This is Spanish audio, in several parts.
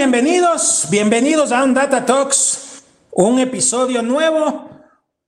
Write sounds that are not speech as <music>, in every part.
Bienvenidos, bienvenidos a un Data Talks, un episodio nuevo,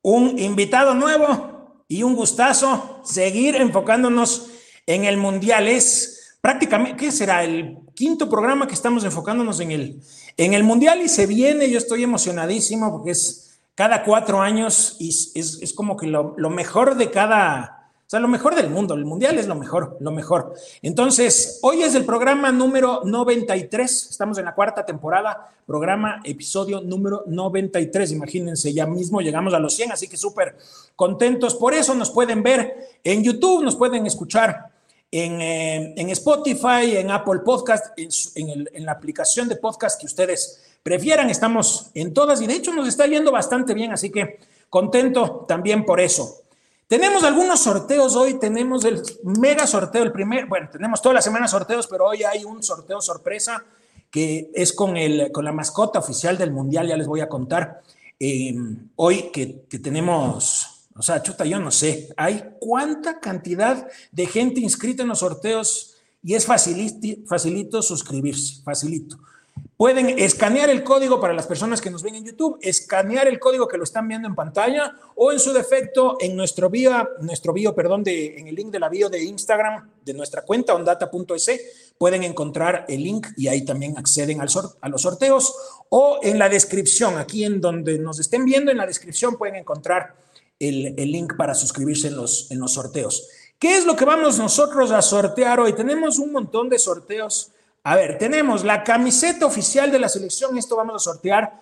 un invitado nuevo y un gustazo seguir enfocándonos en el Mundial. Es prácticamente, ¿qué será? El quinto programa que estamos enfocándonos en el, en el Mundial y se viene, yo estoy emocionadísimo porque es cada cuatro años y es, es como que lo mejor de cada sea, lo mejor del mundo, el mundial es lo mejor, lo mejor. Entonces, hoy es el programa número 93, estamos en la cuarta temporada, programa, episodio número 93, imagínense, ya mismo llegamos a los 100, así que súper contentos. Por eso nos pueden ver en YouTube, nos pueden escuchar en, eh, en Spotify, en Apple Podcast, en, en, en la aplicación de podcast que ustedes prefieran, estamos en todas y de hecho nos está yendo bastante bien, así que contento también por eso. Tenemos algunos sorteos hoy, tenemos el mega sorteo, el primer, bueno, tenemos toda la semana sorteos, pero hoy hay un sorteo sorpresa que es con, el, con la mascota oficial del Mundial, ya les voy a contar. Eh, hoy que, que, tenemos, o sea, chuta, yo no sé, hay cuánta cantidad de gente inscrita en los sorteos y es facilito, facilito suscribirse, facilito. Pueden escanear el código para las personas que nos ven en YouTube, escanear el código que lo están viendo en pantalla o en su defecto en nuestro bio, nuestro bio, perdón, de, en el link de la bio de Instagram de nuestra cuenta ondata.es pueden encontrar el link y ahí también acceden al a los sorteos o en la descripción, aquí en donde nos estén viendo, en la descripción pueden encontrar el, el link para suscribirse en los, en los sorteos. ¿Qué es lo que vamos nosotros a sortear hoy? Tenemos un montón de sorteos a ver, tenemos la camiseta oficial de la selección, esto vamos a sortear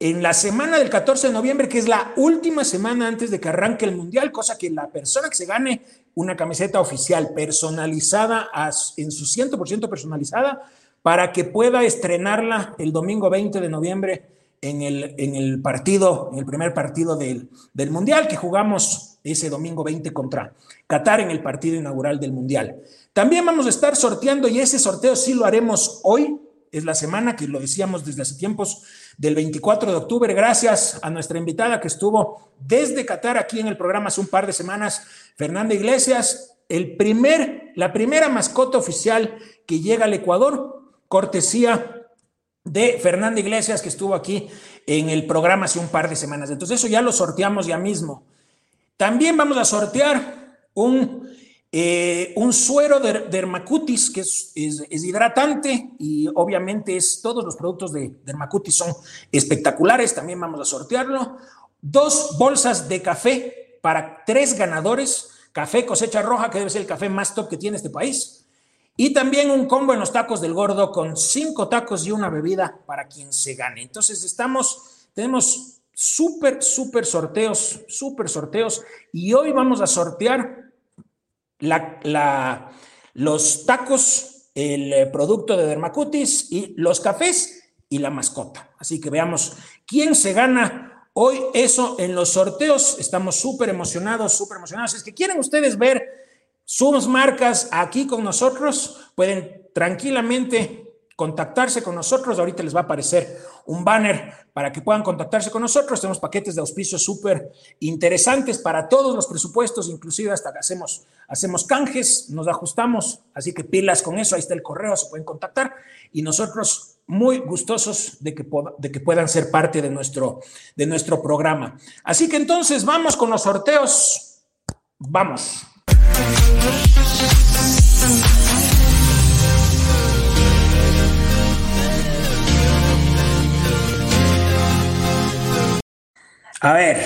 en la semana del 14 de noviembre, que es la última semana antes de que arranque el Mundial, cosa que la persona que se gane una camiseta oficial personalizada, en su 100% personalizada, para que pueda estrenarla el domingo 20 de noviembre en el, en el partido, el primer partido del, del Mundial, que jugamos ese domingo 20 contra Qatar en el partido inaugural del Mundial. También vamos a estar sorteando y ese sorteo sí lo haremos hoy, es la semana que lo decíamos desde hace tiempos del 24 de octubre, gracias a nuestra invitada que estuvo desde Qatar aquí en el programa hace un par de semanas, Fernanda Iglesias, el primer, la primera mascota oficial que llega al Ecuador, cortesía de Fernanda Iglesias que estuvo aquí en el programa hace un par de semanas. Entonces eso ya lo sorteamos ya mismo. También vamos a sortear un eh, un suero de dermacutis que es, es, hidratante y obviamente es, todos los productos de dermacutis son espectaculares, también vamos a sortearlo. Dos bolsas de café para tres ganadores, café cosecha roja, que debe ser el café más top que tiene este país. Y también un combo en los tacos del gordo con cinco tacos y una bebida para quien se gane. Entonces estamos, tenemos súper, súper sorteos, súper sorteos. Y hoy vamos a sortear la, los tacos, el eh, producto de Dermacutis y los cafés y la mascota. Así que veamos quién se gana hoy eso en los sorteos. Estamos súper emocionados, súper emocionados. Es que quieren ustedes ver sus marcas aquí con nosotros, pueden tranquilamente contactarse con nosotros. Ahorita les va a aparecer un banner para que puedan contactarse con nosotros. Tenemos paquetes de auspicio súper interesantes para todos los presupuestos, inclusive hasta que hacemos, hacemos canjes, nos ajustamos, así que pilas con eso, ahí está el correo, se pueden contactar y nosotros muy gustosos de que, de que puedan ser parte de nuestro, de nuestro programa. Así que entonces vamos con los sorteos. Vamos. A ver,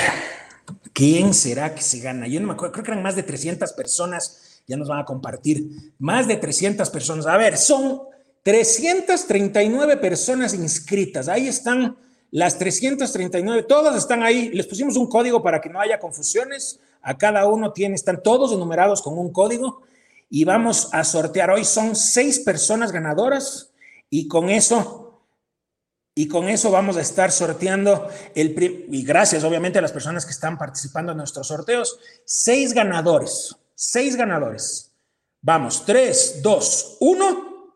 ¿quién será que se gana? Yo no me acuerdo, creo que eran más de 300 personas, ya nos van a compartir, más de 300 personas. A ver, son 339 personas inscritas, ahí están las 339, todas están ahí, les pusimos un código para que no haya confusiones, a cada uno tiene, están todos enumerados con un código. Y vamos a sortear, hoy son seis personas ganadoras. Y con eso y con eso vamos a estar sorteando el y gracias obviamente a las personas que están participando en nuestros sorteos, seis ganadores, seis ganadores. Vamos, tres, dos, uno.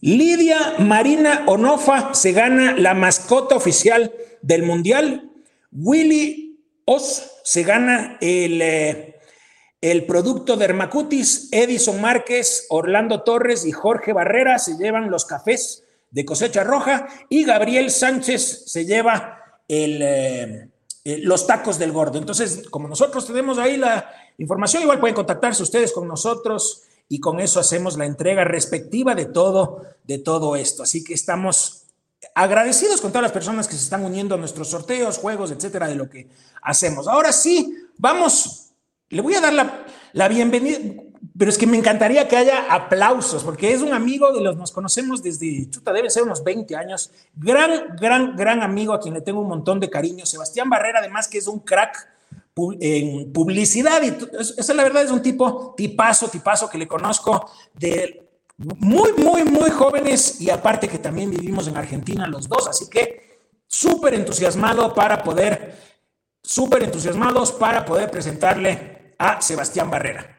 Lidia Marina Onofa se gana la mascota oficial del Mundial. Willy Os se gana el, eh, el producto Dermacutis, Edison Márquez, Orlando Torres y Jorge Barrera se llevan los cafés de cosecha roja y Gabriel Sánchez se lleva el, eh, eh, los tacos del gordo. Entonces, como nosotros tenemos ahí la información, igual pueden contactarse ustedes con nosotros y con eso hacemos la entrega respectiva de todo, de todo esto. Así que estamos agradecidos con todas las personas que se están uniendo a nuestros sorteos, juegos, etcétera, de lo que hacemos. Ahora sí, vamos, le voy a dar la, la bienvenida, pero es que me encantaría que haya aplausos, porque es un amigo de los, nos conocemos desde, chuta, debe ser unos 20 años, gran, gran, gran amigo a quien le tengo un montón de cariño, Sebastián Barrera, además que es un crack en publicidad y esa la verdad es un tipo tipazo, tipazo que le conozco de muy, muy, muy jóvenes y aparte que también vivimos en Argentina los dos, así que súper entusiasmado para poder, súper entusiasmados para poder presentarle a Sebastián Barrera.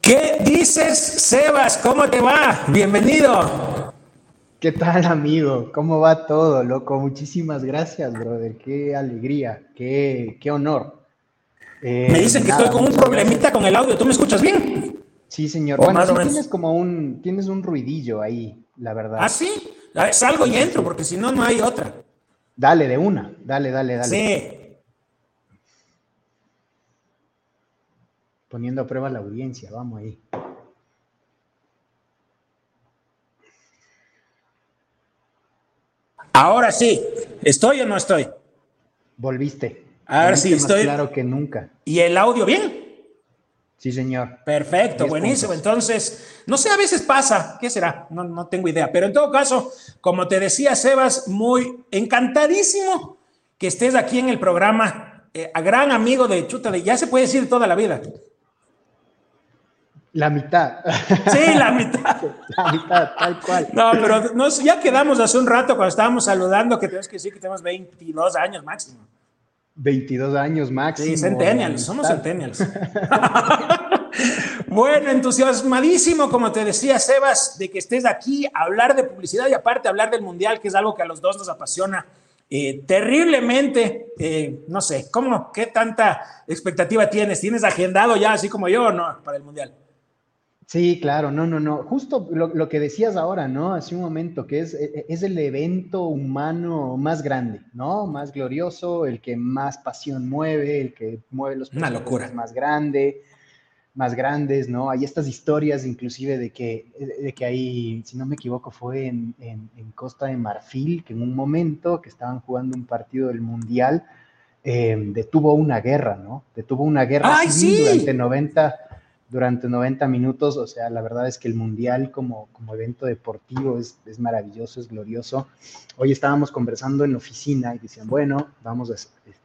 ¿Qué dices, Sebas? ¿Cómo te va? Bienvenido. ¿Qué tal, amigo? ¿Cómo va todo, loco? Muchísimas gracias, brother. Qué alegría, qué, qué honor. Eh, me dicen que estoy con un problemita con el audio. ¿Tú me escuchas bien? Sí, señor. bueno, sí tienes como un, tienes un ruidillo ahí, la verdad. ¿Ah, sí? Ah, salgo y entro, porque si no, no hay otra. Dale, de una. Dale, dale, dale. Sí. poniendo a prueba la audiencia. Vamos ahí. Ahora sí, ¿estoy o no estoy? Volviste. Ahora sí, estoy. Claro que nunca. ¿Y el audio bien? Sí, señor. Perfecto, buenísimo. Entonces, no sé, a veces pasa, ¿qué será? No, no tengo idea. Pero en todo caso, como te decía Sebas, muy encantadísimo que estés aquí en el programa, eh, a gran amigo de Chuta, de, ya se puede decir toda la vida. La mitad. Sí, la <laughs> mitad. la mitad, tal cual. No, pero nos, ya quedamos hace un rato cuando estábamos saludando que tenemos que decir que tenemos 22 años máximo. 22 años máximo. Sí, centennials, somos centennials. <laughs> bueno, entusiasmadísimo, como te decía Sebas, de que estés aquí a hablar de publicidad y aparte hablar del Mundial, que es algo que a los dos nos apasiona. Eh, terriblemente, eh, no sé, ¿cómo, qué tanta expectativa tienes? ¿Tienes agendado ya, así como yo, no, para el Mundial? Sí, claro, no, no, no. Justo lo, que decías ahora, ¿no? Hace un momento, que es, e, e, es el evento humano más grande, ¿no? Más glorioso, el que más pasión mueve, el que mueve los Una locura. más grande, más grandes, ¿no? Hay estas historias inclusive de que, de que hay, si no me equivoco, fue en, Costa de Marfil, que en un momento que estaban jugando un partido del Mundial, eh, detuvo una guerra, ¿no? Detuvo una guerra ¡Ay, sí! durante 90 durante 90 minutos. O sea, la verdad es que el Mundial como, como evento deportivo es, es maravilloso, es glorioso. Hoy estábamos conversando en la oficina y decían, bueno, vamos a,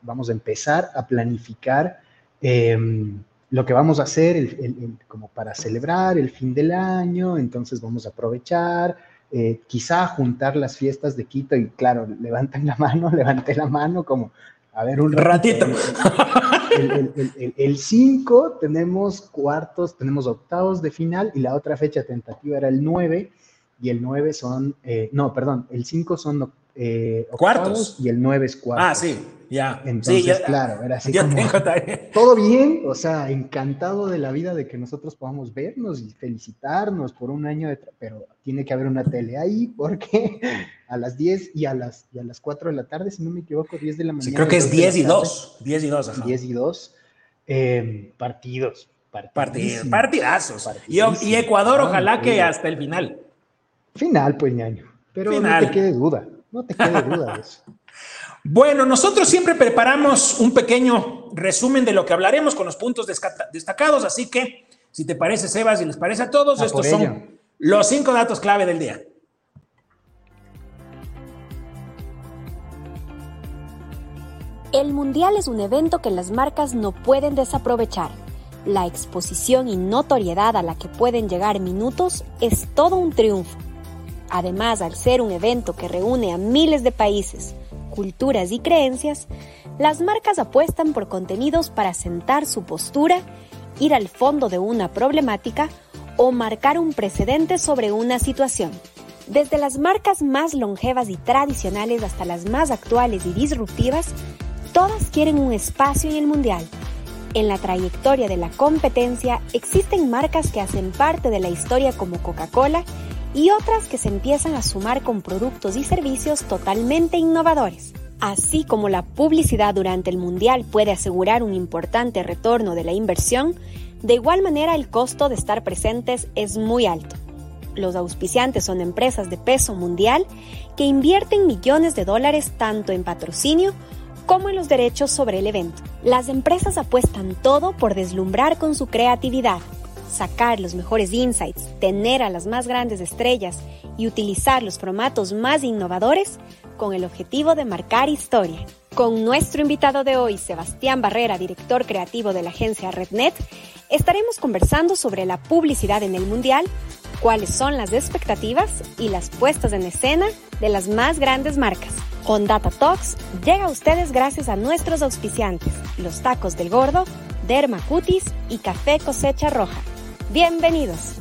vamos a empezar a planificar em, lo que vamos a hacer el, como para celebrar el fin del año, entonces vamos a aprovechar. Eh, quizá juntar las fiestas de Quito y claro, levantan la mano, <laughs> levanté la mano como, a ver, un ratito. <laughs> El 5 tenemos cuartos, tenemos octavos de final y la otra fecha tentativa era el 9 y el 9 son, eh, no, perdón, el 5 son eh, cuartos y el 9 es cuartos. Ah, sí, ya. Entonces, claro, era así <laughs> como, todo bien, o sea, encantado de la vida de que nosotros podamos vernos y felicitarnos por un año de, pero tiene que haber una tele ahí porque <laughs> a las 10 y a las, y a las 4 de la tarde, si no me equivoco, 10 de la mañana. Sí, creo que es 10 y 2, 10 y 2. 10 y 2, eh, partidos. Partidos, partidazos. Y, y, Ecuador, ojalá que hasta el final. Final, pues, ñaño. Pero no te quede duda. No te quede duda de eso. <laughs> Bueno, nosotros siempre preparamos un pequeño resumen de lo que hablaremos con los puntos destacados, así que si te parece, Sebas, y les parece a todos, estos son los cinco datos clave del día. El Mundial es un evento que las marcas no pueden desaprovechar. La exposición y notoriedad a la que pueden llegar minutos es todo un triunfo Además, al ser un evento que reúne a miles de países, culturas y creencias, las marcas apuestan por contenidos para sentar su postura, ir al fondo de una problemática o marcar un precedente sobre una situación. Desde las marcas más longevas y tradicionales hasta las más actuales y disruptivas, todas quieren un espacio en el Mundial. En la trayectoria de la competencia existen marcas que hacen parte de la historia como Coca-Cola y otras que se empiezan a sumar con productos y servicios totalmente innovadores. Así como la publicidad durante el Mundial puede asegurar un importante retorno de la inversión, de igual manera el costo de estar presentes es muy alto. Los auspiciantes son empresas de peso mundial que invierten millones de dólares tanto en patrocinio como en los derechos sobre el evento. Las empresas apuestan todo por deslumbrar con su creatividad, sacar los mejores insights, tener a las más grandes estrellas y utilizar los formatos más innovadores con el objetivo de marcar historia. Con nuestro invitado de hoy, Sebastián Barrera, director creativo de la agencia RedNet, estaremos conversando sobre la publicidad en el Mundial, cuáles son las expectativas y las puestas en escena de las más grandes marcas. On Data Talks llega a ustedes gracias a nuestros auspiciantes, los tacos del gordo, Derma Cutis y Café Cosecha Roja. Bienvenidos.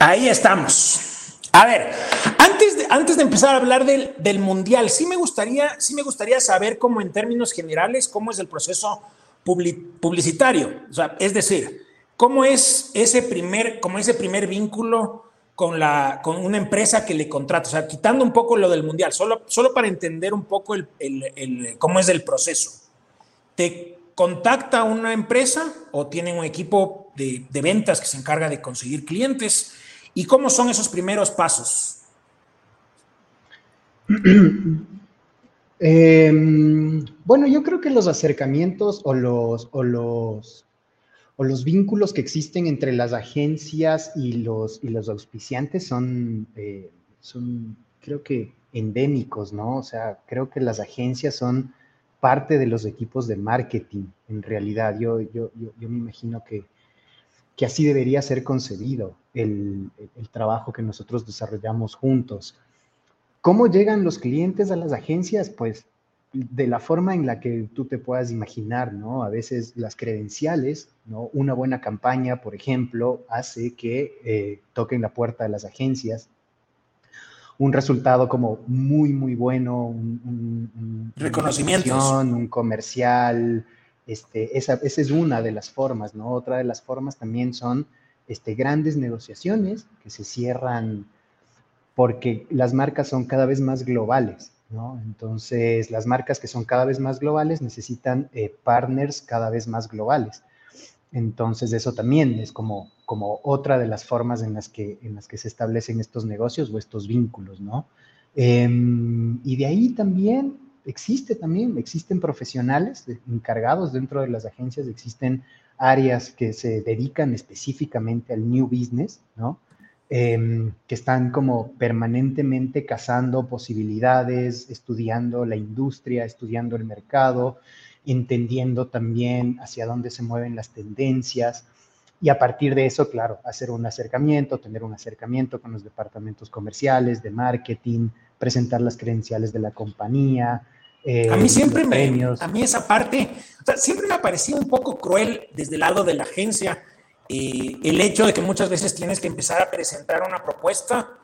Ahí estamos. A ver, antes de, antes de empezar a hablar del, del, mundial, sí me, gustaría, sí me gustaría saber cómo en términos generales, cómo es el proceso publicitario. O sea, es decir, cómo es ese primer, como ese primer vínculo con, la, con una empresa que le contrata. O sea, quitando un poco lo del mundial, solo, solo para entender un poco el, el, cómo es el proceso. ¿Te contacta una empresa o tienen un equipo de, ventas que se encarga de conseguir clientes? ¿Y cómo son esos primeros pasos? Eh, <clears throat> bueno, yo creo que los acercamientos o los, o los, o los vínculos que existen entre las agencias y los, y los auspiciantes son, eh, son, creo que, endémicos, ¿no? O sea, creo que las agencias son parte de los equipos de marketing, en realidad. Yo, yo, yo, me imagino que, que así debería ser concebido el, el, trabajo que nosotros desarrollamos juntos. ¿Cómo llegan los clientes a las agencias? Pues de la forma en la que tú te puedas imaginar, ¿no? A veces las credenciales, ¿no? Una buena campaña, por ejemplo, hace que eh, toquen la puerta de las agencias. Un resultado como muy, muy bueno, un, un, un reconocimiento, un comercial, este, esa, esa, es una de las formas, ¿no? Otra de las formas también son este, grandes negociaciones que se cierran porque las marcas son cada vez más globales, ¿no? Entonces, las marcas que son cada vez más globales necesitan eh, partners cada vez más globales. Entonces, eso también es como, como otra de las formas en las, que, en las que se establecen estos negocios o estos vínculos, ¿no? Eh, y de ahí también existe también, existen profesionales encargados dentro de las agencias, existen áreas que se dedican específicamente al new business, ¿no? Eh, que están como permanentemente cazando posibilidades, estudiando la industria, estudiando el mercado, entendiendo también hacia dónde se mueven las tendencias y a partir de eso, claro, hacer un acercamiento, tener un acercamiento con los departamentos comerciales, de marketing, presentar las credenciales de la compañía. Eh, a mí siempre me, a mí esa parte, o sea, siempre me ha parecido un poco cruel desde el lado de la agencia eh, el hecho de que muchas veces tienes que empezar a presentar una propuesta,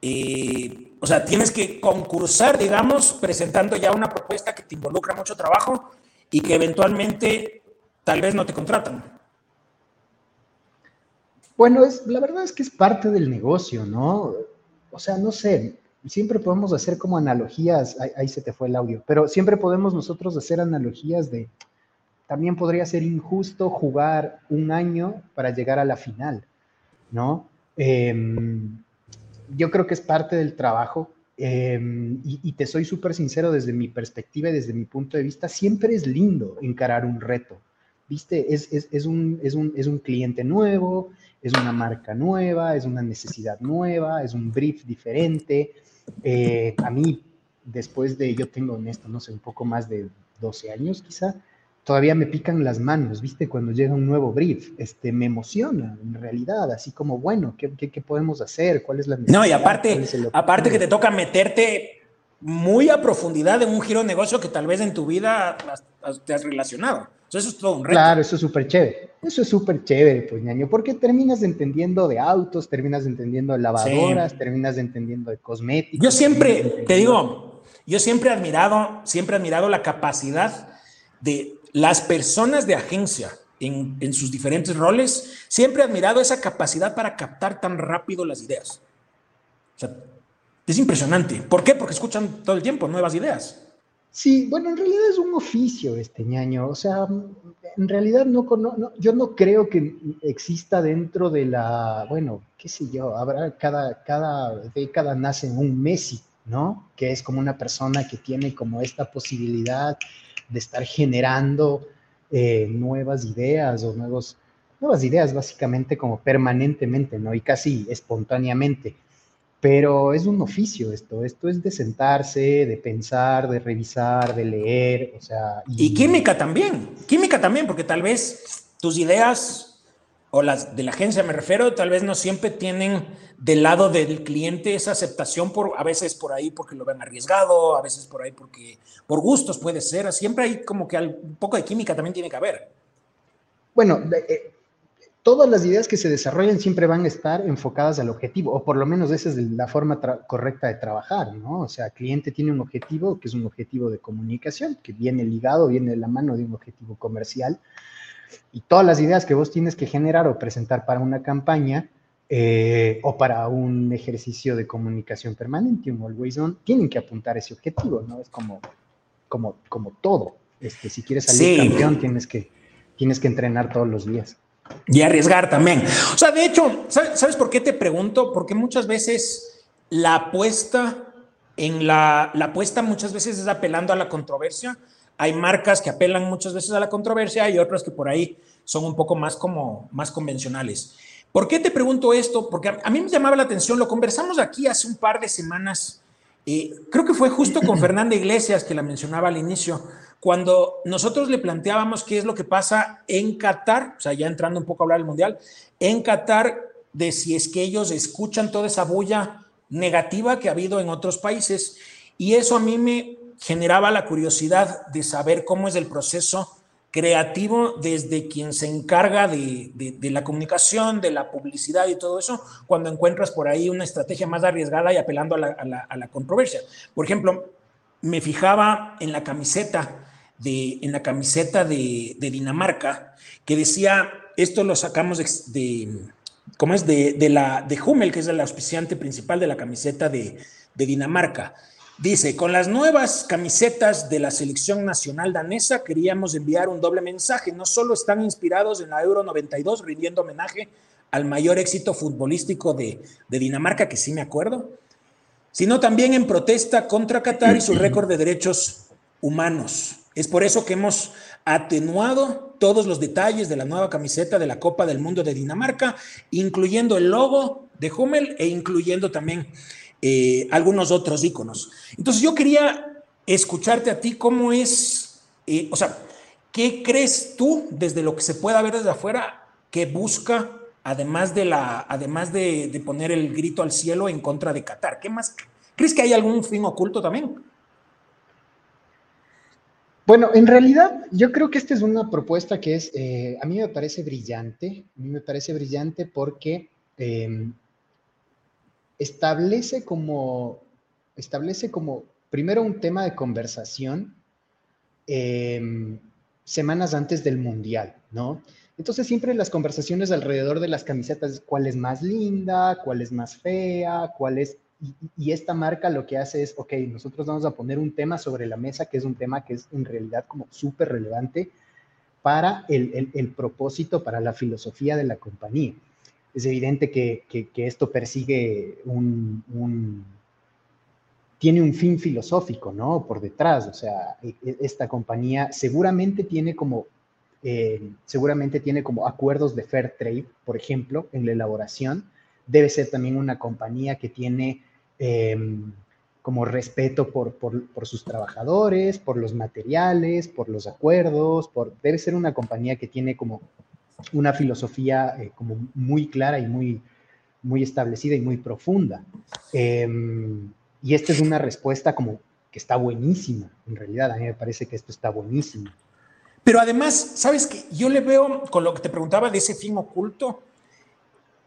eh, o sea, tienes que concursar, digamos, presentando ya una propuesta que te involucra mucho trabajo y que eventualmente tal vez no te contratan. Bueno, es, la verdad es que es parte del negocio, ¿no? O sea, no sé, siempre podemos hacer como analogías, ahí, se te fue el audio, pero siempre podemos nosotros hacer analogías de, también podría ser injusto jugar un año para llegar a la final, ¿no? Eh, yo creo que es parte del trabajo eh, y, te soy súper sincero desde mi perspectiva y desde mi punto de vista, siempre es lindo encarar un reto, ¿viste? Es, es, es, un, es, un, es un cliente nuevo, es una marca nueva, es una necesidad nueva, es un brief diferente. Eh, a mí, después de, yo tengo en esto, no sé, un poco más de 12 años quizá, todavía me pican las manos, ¿viste? Cuando llega un nuevo brief, este, me emociona en realidad, así como, bueno, ¿qué, qué, qué podemos hacer? ¿Cuál es la necesidad? No, y aparte, aparte que te toca meterte muy a profundidad en un giro de negocio que tal vez en tu vida te has relacionado. Entonces, eso es todo un reto. Claro, eso es súper chévere. Eso es súper chévere, pues, ñaño, porque terminas entendiendo de autos, terminas entendiendo de lavadoras, terminas entendiendo de cosméticos. Yo siempre, te digo, yo siempre he admirado, siempre he admirado la capacidad de las personas de agencia en, en sus diferentes roles, siempre he admirado esa capacidad para captar tan rápido las ideas. O sea, es impresionante. ¿Por qué? Porque escuchan todo el tiempo nuevas ideas. Sí, bueno, en realidad es un oficio este ñaño. O sea, en realidad no, yo no creo que exista dentro de la, bueno, qué sé yo, habrá cada, cada década nace un Messi, ¿no? Que es como una persona que tiene como esta posibilidad de estar generando eh, nuevas ideas o nuevos, nuevas ideas básicamente como permanentemente, ¿no? Y casi espontáneamente. Pero es un oficio esto, esto es de sentarse, de pensar, de revisar, de leer, o sea... Y, química también, química también, porque tal vez tus ideas o las de la agencia me refiero, tal vez no siempre tienen del lado del cliente esa aceptación por a veces por ahí porque lo ven arriesgado, a veces por ahí porque por gustos puede ser, siempre hay como que un poco de química también tiene que haber. Bueno, eh, todas las ideas que se desarrollan siempre van a estar enfocadas al objetivo, o por lo menos esa es la forma correcta de trabajar, ¿no? O sea, el cliente tiene un objetivo que es un objetivo de comunicación, que viene ligado, viene de la mano de un objetivo comercial, y todas las ideas que vos tienes que generar o presentar para una campaña eh, o para un ejercicio de comunicación permanente, un always on, tienen que apuntar ese objetivo, ¿no? Es como, como, como todo. Este, si quieres salir campeón, tienes que, tienes que entrenar todos los días. Y arriesgar también. O sea, de hecho, ¿sabes, por qué te pregunto? Porque muchas veces la apuesta en la, la apuesta muchas veces es apelando a la controversia. Hay marcas que apelan muchas veces a la controversia y otras que por ahí son un poco más como más convencionales. ¿Por qué te pregunto esto? Porque a, mí me llamaba la atención, lo conversamos aquí hace un par de semanas, eh, creo que fue justo con <clears throat> Fernanda Iglesias que la mencionaba al inicio, cuando nosotros le planteábamos qué es lo que pasa en Qatar, o sea, ya entrando un poco a hablar del Mundial, en Qatar, de si es que ellos escuchan toda esa bulla negativa que ha habido en otros países. Y eso a mí me generaba la curiosidad de saber cómo es el proceso creativo desde quien se encarga de, la comunicación, de la publicidad y todo eso, cuando encuentras por ahí una estrategia más arriesgada y apelando a la, a la controversia. Por ejemplo, me fijaba en la camiseta en la camiseta de, Dinamarca, que decía, esto lo sacamos de, ¿cómo es? De, la, de Hummel, que es el auspiciante principal de la camiseta de, Dinamarca. Dice, con las nuevas camisetas de la selección nacional danesa queríamos enviar un doble mensaje. No solo están inspirados en la Euro 92, rindiendo homenaje al mayor éxito futbolístico de, de Dinamarca, que sí me acuerdo, sino también en protesta contra Qatar y su <clears throat> récord de derechos humanos. Es por eso que hemos atenuado todos los detalles de la nueva camiseta de la Copa del Mundo de Dinamarca, incluyendo el logo de Hummel e incluyendo también eh, algunos otros iconos. Entonces yo quería escucharte a ti cómo es, eh, o sea, ¿qué crees tú desde lo que se pueda ver desde afuera que busca, además de, la, además de, poner el grito al cielo en contra de Qatar? ¿Qué más? ¿Crees que hay algún fin oculto también? Bueno, en realidad yo creo que esta es una propuesta que es, eh, a mí me parece brillante, a mí me parece brillante porque establece como, establece como, primero un tema de conversación em, semanas antes del Mundial, ¿no? Entonces siempre las conversaciones alrededor de las camisetas, cuál es más linda, cuál es más fea, cuál es y, esta marca lo que hace es, ok, nosotros vamos a poner un tema sobre la mesa que es un tema que es en realidad como súper relevante para el, el, propósito, para la filosofía de la compañía. Es evidente que, esto persigue un, tiene un fin filosófico, ¿no? Por detrás, o sea, e, e, esta compañía seguramente tiene como, eh, seguramente tiene como acuerdos de fair trade, por ejemplo, en la elaboración. Debe ser también una compañía que tiene Em, como respeto por, sus trabajadores, por los materiales, por los acuerdos, debe ser una compañía que tiene como una filosofía eh, como muy clara y muy, muy establecida y muy profunda. Em, y esta es una respuesta como que está buenísima, en realidad, a mí me parece que esto está buenísimo. Pero además, ¿sabes qué? Yo le veo, con lo que te preguntaba de ese fin oculto,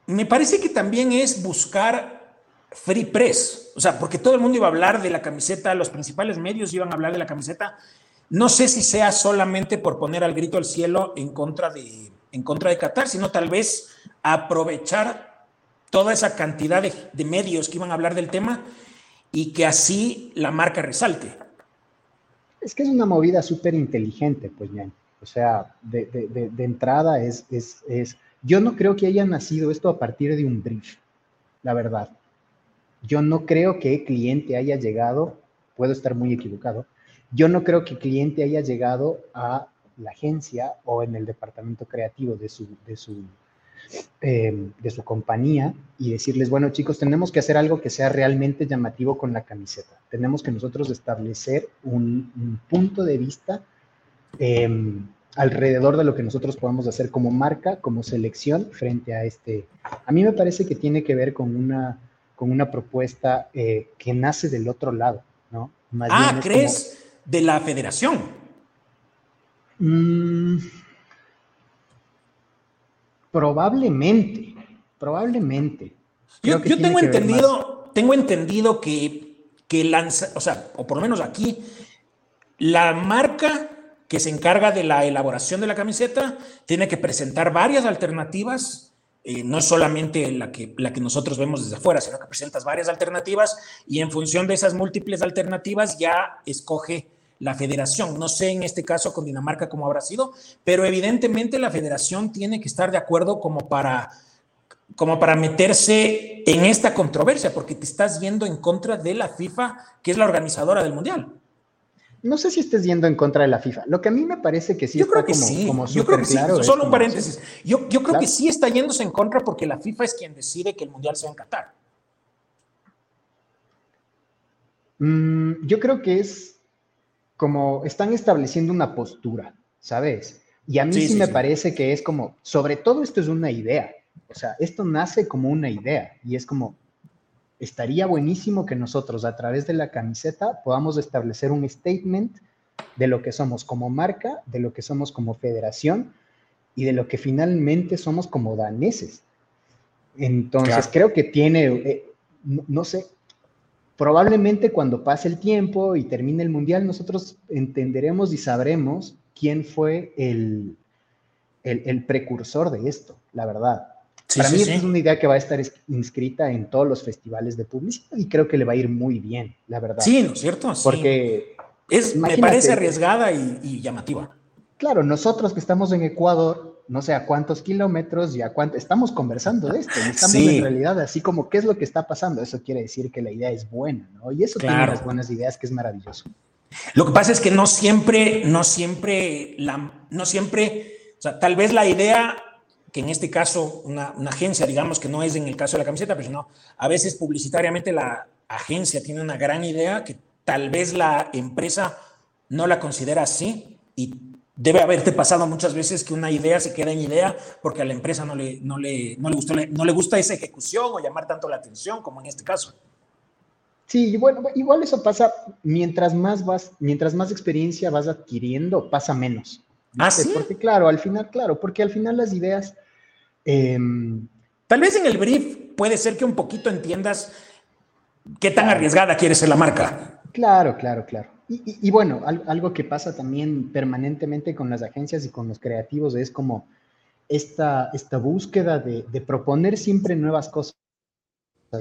me parece que también es buscar free press, o sea, porque todo el mundo iba a hablar de la camiseta, los principales medios iban a hablar de la camiseta. No sé si sea solamente por poner al grito al cielo en contra de, en contra de Qatar, sino tal vez aprovechar toda esa cantidad de, medios que iban a hablar del tema y que así la marca resalte. Es que es una movida súper inteligente, pues bien. O sea, de, entrada es, es, es yo no creo que haya nacido esto a partir de un brief, la verdad. Yo no creo que el cliente haya llegado, puedo estar muy equivocado, yo no creo que el cliente haya llegado a la agencia o en el departamento creativo de su, de su, em, de su compañía y decirles, bueno chicos, tenemos que hacer algo que sea realmente llamativo con la camiseta. Tenemos que nosotros establecer un, punto de vista em, alrededor de lo que nosotros podamos hacer como marca, como selección frente a este. A mí me parece que tiene que ver con una, con una propuesta eh, que nace del otro lado, ¿no? ah, ¿crees? De la federación. Mm, probablemente, probablemente. Yo, yo tengo entendido, tengo entendido que, que lanza, o sea, o por lo menos aquí, la marca que se encarga de la elaboración de la camiseta, tiene que presentar varias alternativas, eh, no solamente la que, la que nosotros vemos desde afuera, sino que presentas varias alternativas y en función de esas múltiples alternativas ya escoge la federación. No sé en este caso con Dinamarca cómo habrá sido, pero evidentemente la federación tiene que estar de acuerdo como para como para meterse en esta controversia, porque te estás yendo en contra de la FIFA, que es la organizadora del Mundial no sé si estés yendo en contra de la FIFA. Lo que a mí me parece que sí yo creo que sí. yo creo que claro. Solo un paréntesis. Yo, creo que sí está yéndose en contra porque la FIFA es quien decide que el Mundial sea en Qatar. Mm, yo creo que es como están estableciendo una postura, ¿sabes? Y a mí sí, me parece que es como, sobre todo esto es una idea. O sea, esto nace como una idea y es como, estaría buenísimo que nosotros a través de la camiseta podamos establecer un statement de lo que somos como marca, de lo que somos como federación y de lo que finalmente somos como daneses. Entonces creo que tiene, eh, no, sé, probablemente cuando pase el tiempo y termine el mundial, nosotros entenderemos y sabremos quién fue el, el precursor de esto, la verdad. Para mí es una idea que va a estar inscrita en todos los festivales de publicidad y creo que le va a ir muy bien, la verdad. Sí, ¿no es cierto? Porque es, me parece arriesgada y, llamativa. Claro, nosotros que estamos en Ecuador, no sé a cuántos kilómetros y a cuánto, estamos conversando de esto, estamos en realidad así como, ¿qué es lo que está pasando? Eso quiere decir que la idea es buena, ¿no? Y eso tiene las buenas ideas, que es maravilloso. Lo que pasa es que no siempre, no siempre, la, no siempre, o sea, tal vez la idea que en este caso una, agencia, digamos que no es en el caso de la camiseta, pero no, a veces publicitariamente la agencia tiene una gran idea que tal vez la empresa no la considera así y debe haberte pasado muchas veces que una idea se queda en idea porque a la empresa no le, no le, no le, gustó, no le gusta esa ejecución o llamar tanto la atención como en este caso. Sí, bueno, igual eso pasa mientras más vas, mientras más experiencia vas adquiriendo, pasa menos. ¿Ah, sí? Porque claro, al final, claro, porque al final las ideas Em, Tal vez en el brief puede ser que un poquito entiendas qué tan arriesgada quiere ser la marca. Claro, claro, claro. Y, bueno, algo que pasa también permanentemente con las agencias y con los creativos es como esta, esta búsqueda de, de proponer siempre nuevas cosas.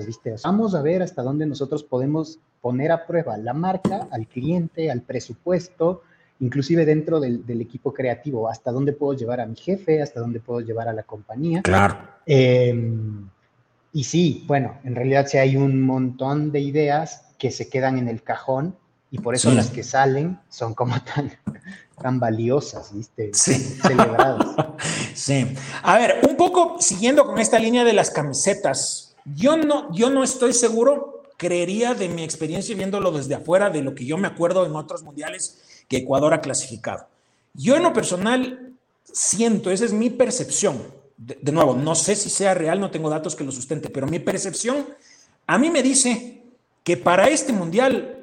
¿viste? Vamos a ver hasta dónde nosotros podemos poner a prueba la marca, al cliente, al presupuesto, inclusive dentro del, equipo creativo, hasta dónde puedo llevar a mi jefe, hasta dónde puedo llevar a la compañía. Claro. Em, y sí, bueno, en realidad sí hay un montón de ideas que se quedan en el cajón y por eso las que salen son como <laughs> tan, tan valiosas, ¿viste? Sí. Celebradas. <laughs> sí. A ver, un poco siguiendo con esta línea de las camisetas, yo no, yo no estoy seguro, creería de mi experiencia viéndolo desde afuera, de lo que yo me acuerdo en otros mundiales, que Ecuador ha clasificado. Yo en lo personal siento, esa es mi percepción, de, nuevo, no sé si sea real, no tengo datos que lo sustente, pero mi percepción a mí me dice que para este mundial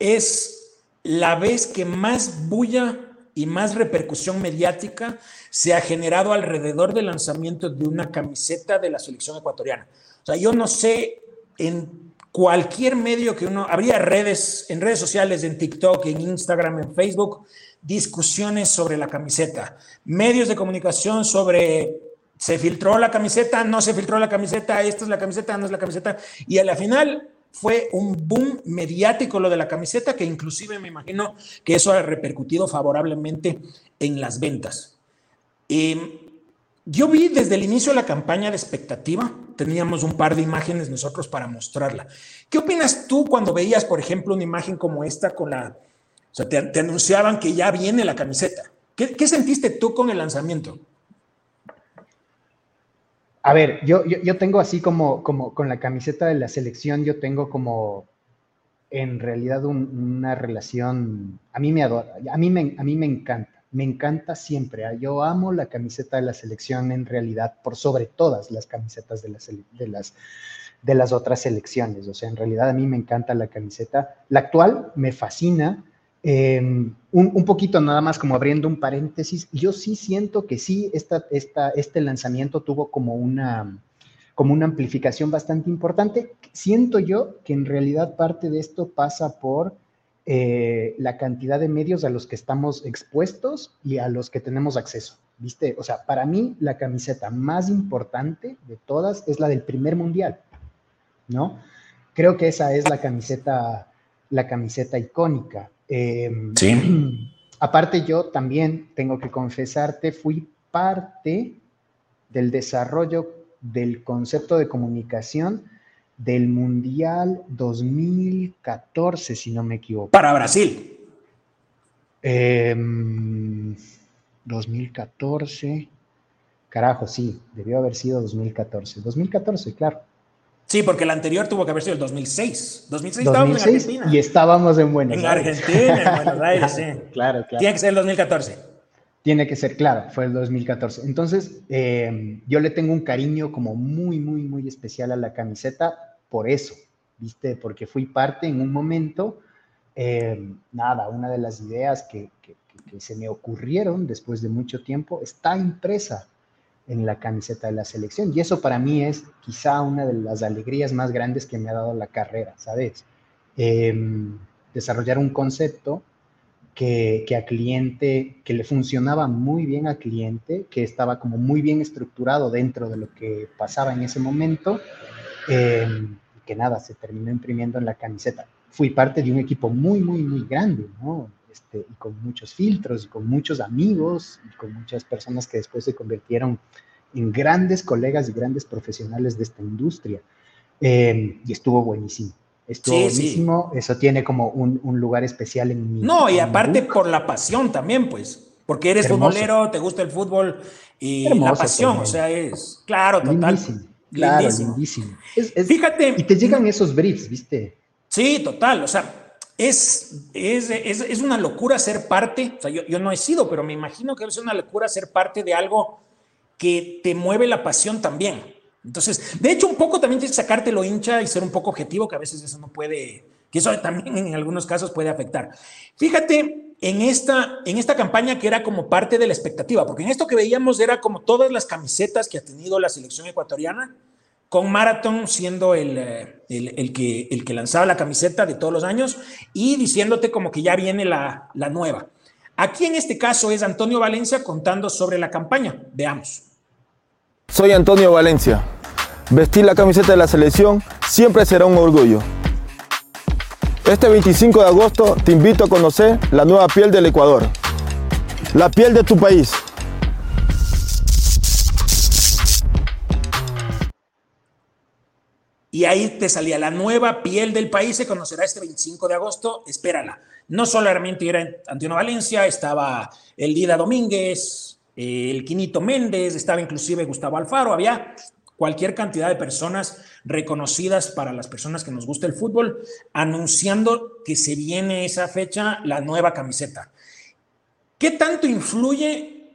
es la vez que más bulla y más repercusión mediática se ha generado alrededor del lanzamiento de una camiseta de la selección ecuatoriana. O sea, yo no sé en cualquier medio que uno, habría redes, en redes sociales, en TikTok, en Instagram, en Facebook, discusiones sobre la camiseta, medios de comunicación sobre se filtró la camiseta, no se filtró la camiseta, esta es la camiseta, no es la camiseta, y a la final fue un boom mediático lo de la camiseta, que inclusive me imagino que eso ha repercutido favorablemente en las ventas. Eh, yo vi desde el inicio de la campaña de expectativa, teníamos un par de imágenes nosotros para mostrarla. ¿Qué opinas tú cuando veías, por ejemplo, una imagen como esta con la... O sea, te, anunciaban que ya viene la camiseta. ¿Qué, sentiste tú con el lanzamiento? A ver, yo, yo, tengo así como, como con la camiseta de la selección, yo tengo como en realidad una relación, a mí me adora, a mí me, a mí me encanta, me encanta siempre. ¿ah? Yo amo la camiseta de la selección en realidad por sobre todas las camisetas de las, de las, de las otras selecciones. O sea, en realidad a mí me encanta la camiseta. La actual me fascina, Em, un, poquito nada más como abriendo un paréntesis, yo sí siento que sí, esta, esta, este lanzamiento tuvo como una, como una amplificación bastante importante. Siento yo que en realidad parte de esto pasa por eh, la cantidad de medios a los que estamos expuestos y a los que tenemos acceso. ¿Viste? O sea, para mí la camiseta más importante de todas es la del primer mundial, ¿no? Creo que esa es la camiseta, la camiseta icónica. Em, sí. <clears throat> Aparte yo también tengo que confesarte, fui parte del desarrollo del concepto de comunicación del Mundial 2014, si no me equivoco. Para Brasil. 2014. Em, Carajo, sí, debió haber sido 2014. 2014, claro. Sí, porque el anterior tuvo que haber sido el 2006. 2006, estábamos en Argentina. Y estábamos en Buenos en Argentina, en Buenos <laughs> Aires, sí. claro, claro. Tiene que ser el 2014. Tiene que ser, claro, fue el 2014. Entonces, eh, yo le tengo un cariño como muy, muy, muy especial a la camiseta por eso, ¿viste? Porque fui parte en un momento, eh, nada, una de las ideas que, que se me ocurrieron después de mucho tiempo está impresa en la camiseta de la selección. Y eso para mí es quizá una de las alegrías más grandes que me ha dado la carrera, ¿sabes? Em, desarrollar un concepto que, que, a cliente, que le funcionaba muy bien al cliente, que estaba como muy bien estructurado dentro de lo que pasaba en ese momento, em, que nada, se terminó imprimiendo en la camiseta. Fui parte de un equipo muy, muy, muy grande, ¿no? Este, y con muchos filtros y con muchos amigos y con muchas personas que después se convirtieron en grandes colegas y grandes profesionales de esta industria. Eh, y estuvo buenísimo. Estuvo buenísimo. Eso tiene como un, lugar especial en mi. No, y aparte por la pasión también, pues. Porque eres futbolero, te gusta el fútbol y la pasión, o sea, es. Claro, total. Lindísimo. Claro, lindísimo. Fíjate. Y te llegan esos briefs, ¿viste? Sí, total. O sea, es, es, una locura ser parte, o sea, yo, no he sido, pero me imagino que es una locura ser parte de algo que te mueve la pasión también. Entonces, de hecho, un poco también tienes que sacarte lo hincha y ser un poco objetivo, que a veces eso no puede, que eso también en algunos casos puede afectar. Fíjate en esta, en esta campaña que era como parte de la expectativa, porque en esto que veíamos era como todas las camisetas que ha tenido la selección ecuatoriana, con Marathon siendo eh, el, el, que, el que lanzaba la camiseta de todos los años y diciéndote como que ya viene la, la nueva. Aquí en este caso es Antonio Valencia contando sobre la campaña. Veamos. Soy Antonio Valencia. Vestir la camiseta de la selección siempre será un orgullo. Este 25 de agosto te invito a conocer la nueva piel del Ecuador. La piel de tu país. Y ahí te salía la nueva piel del país, se conocerá este 25 de agosto, espérala. No solamente era Antonio Valencia, estaba el Dida Domínguez, el Quinito Méndez, estaba inclusive Gustavo Alfaro, había cualquier cantidad de personas reconocidas para las personas que nos gusta el fútbol, anunciando que se viene esa fecha la nueva camiseta. ¿Qué tanto influye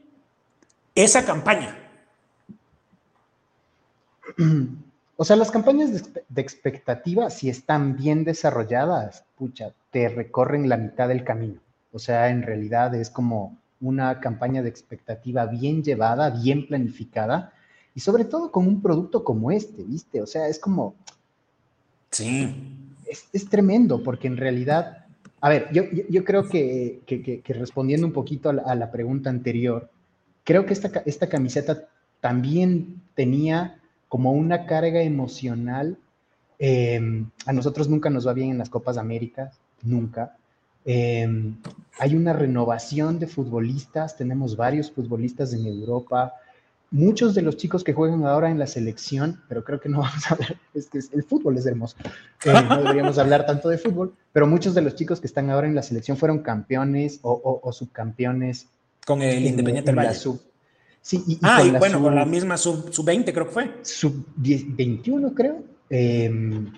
esa campaña? <clears throat> O sea, las campañas de, expectativa, si están bien desarrolladas, pucha, te recorren la mitad del camino. O sea, en realidad es como una campaña de expectativa bien llevada, bien planificada y sobre todo con un producto como este, ¿viste? O sea, es como... Sí. Es, tremendo porque en realidad, a ver, yo, yo, creo que, que, respondiendo un poquito a la, pregunta anterior, creo que esta, esta camiseta también tenía como una carga emocional. Em, a nosotros nunca nos va bien en las Copas América, nunca. Em, hay una renovación de futbolistas, tenemos varios futbolistas en Europa, muchos de los chicos que juegan ahora en la selección, pero creo que no <laughs> vamos a hablar, es que el fútbol es hermoso, eh, no deberíamos hablar tanto de fútbol, pero muchos de los chicos que están ahora en la selección fueron campeones o, subcampeones. Con el Independiente Valle. Sub, sí, y, ah, y bueno, con la misma sub-20 creo que fue. Sub-21 creo. Em,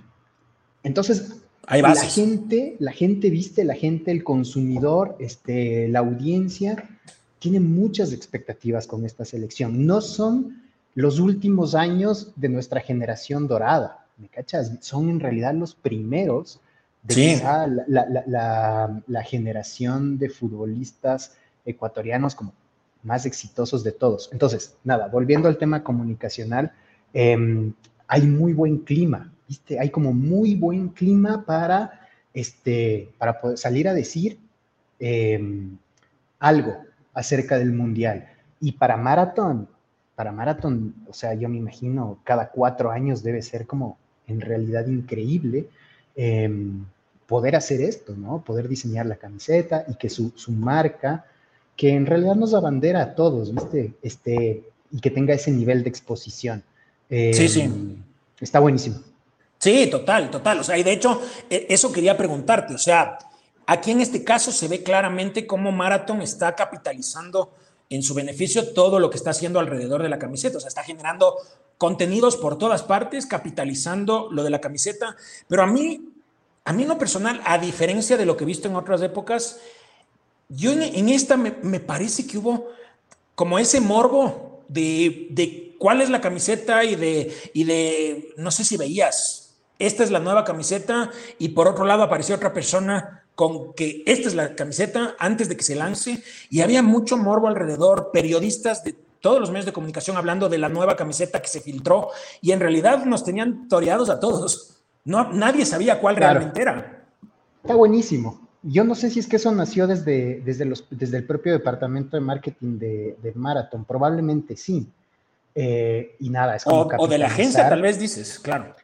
entonces, la gente, la gente viste, la gente, el consumidor, este, la audiencia, tiene muchas expectativas con esta selección. No son los últimos años de nuestra generación dorada, ¿me cachas? Son en realidad los primeros de la, generación de futbolistas ecuatorianos como más exitosos de todos. Entonces, nada, volviendo al tema comunicacional, em, hay muy buen clima ¿viste? Hay como muy buen clima para, este, para poder salir a decir em, algo acerca del mundial. Y para maratón, para maratón, o sea, yo me imagino cada cuatro años debe ser como en realidad increíble em, poder hacer esto, ¿no? Poder diseñar la camiseta y que su, marca, que en realidad nos abandera a todos, ¿viste? Este, y que tenga ese nivel de exposición. sí, sí. Em, está buenísimo. Sí, total, total. O sea, y de hecho, e, eso quería preguntarte. O sea, aquí en este caso se ve claramente cómo Marathon está capitalizando en su beneficio todo lo que está haciendo alrededor de la camiseta. O sea, está generando contenidos por todas partes, capitalizando lo de la camiseta. Pero a mí, a mí en lo personal, a diferencia de lo que he visto en otras épocas, yo en, esta me, parece que hubo como ese morbo de, de cuál es la camiseta y de, y de, no sé si veías esta es la nueva camiseta y por otro lado apareció otra persona con que esta es la camiseta antes de que se lance y había mucho morbo alrededor, periodistas de todos los medios de comunicación hablando de la nueva camiseta que se filtró y en realidad nos tenían toreados a todos. No, nadie sabía cuál realmente era. Está buenísimo. Yo no sé si es que eso nació desde, desde, los, desde el propio departamento de marketing de, de Marathon, probablemente sí. Eh, y nada, es como o de la agencia, tal vez dices, claro.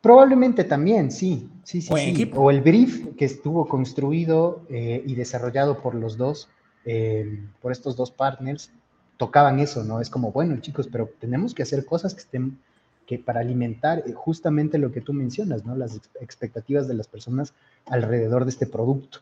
Probablemente también, sí, sí, sí. O, el brief que estuvo construido eh, y desarrollado por los dos, eh, por estos dos partners, tocaban eso, ¿no? Es como, bueno, chicos, pero tenemos que hacer cosas que estén, que para alimentar eh, justamente lo que tú mencionas, ¿no? Las expectativas de las personas alrededor de este producto.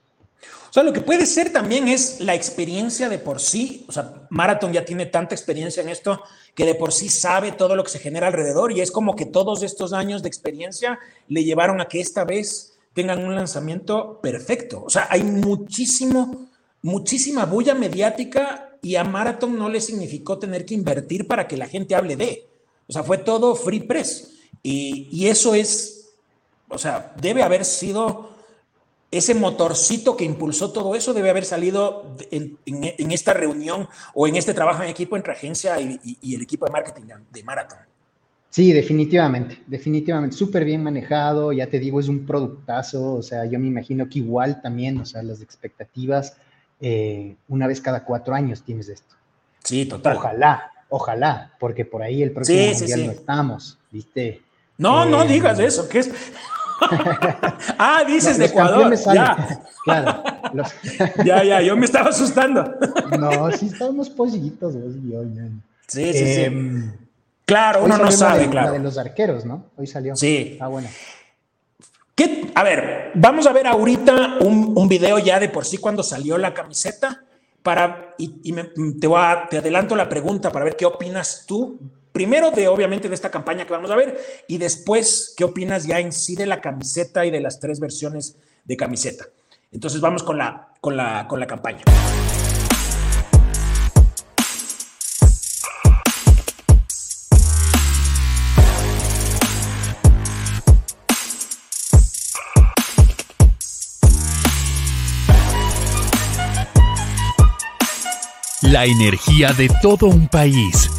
O sea, lo que puede ser también es la experiencia de por sí. O sea, Marathon ya tiene tanta experiencia en esto que de por sí sabe todo lo que se genera alrededor y es como que todos estos años de experiencia le llevaron a que esta vez tengan un lanzamiento perfecto. O sea, hay muchísimo, muchísima bulla mediática y a Marathon no le significó tener que invertir para que la gente hable de. O sea, fue todo free press. Y, y eso es, o sea, debe haber sido ese motorcito que impulsó todo eso debe haber salido en, esta reunión o en este trabajo en equipo entre agencia y, el equipo de marketing de Marathon. Sí, definitivamente, definitivamente, súper bien manejado, ya te digo, es un productazo, o sea, yo me imagino que igual también, o sea, las expectativas, eh, una vez cada cuatro años tienes esto. Sí, total. Ojalá, ojalá, porque por ahí el próximo mundial no estamos, ¿viste? No, no eh, digas eso, que es, <laughs> ah, dices de Ecuador. Ya. <laughs> Claro. <laughs> ya, ya, yo me estaba asustando. no, sí estábamos pollitos, Sí, sí, sí. Em, claro, uno no sabe, claro. de los arqueros, ¿no? Hoy salió. Sí. Ah, bueno. ¿Qué? A ver, vamos a ver ahorita un, un, video ya de por sí cuando salió la camiseta para, y, te, voy te adelanto la pregunta para ver qué opinas tú primero de obviamente de esta campaña que vamos a ver y después qué opinas ya en sí de la camiseta y de las tres versiones de camiseta. Entonces vamos con la, con la, con la campaña. La energía de todo un país.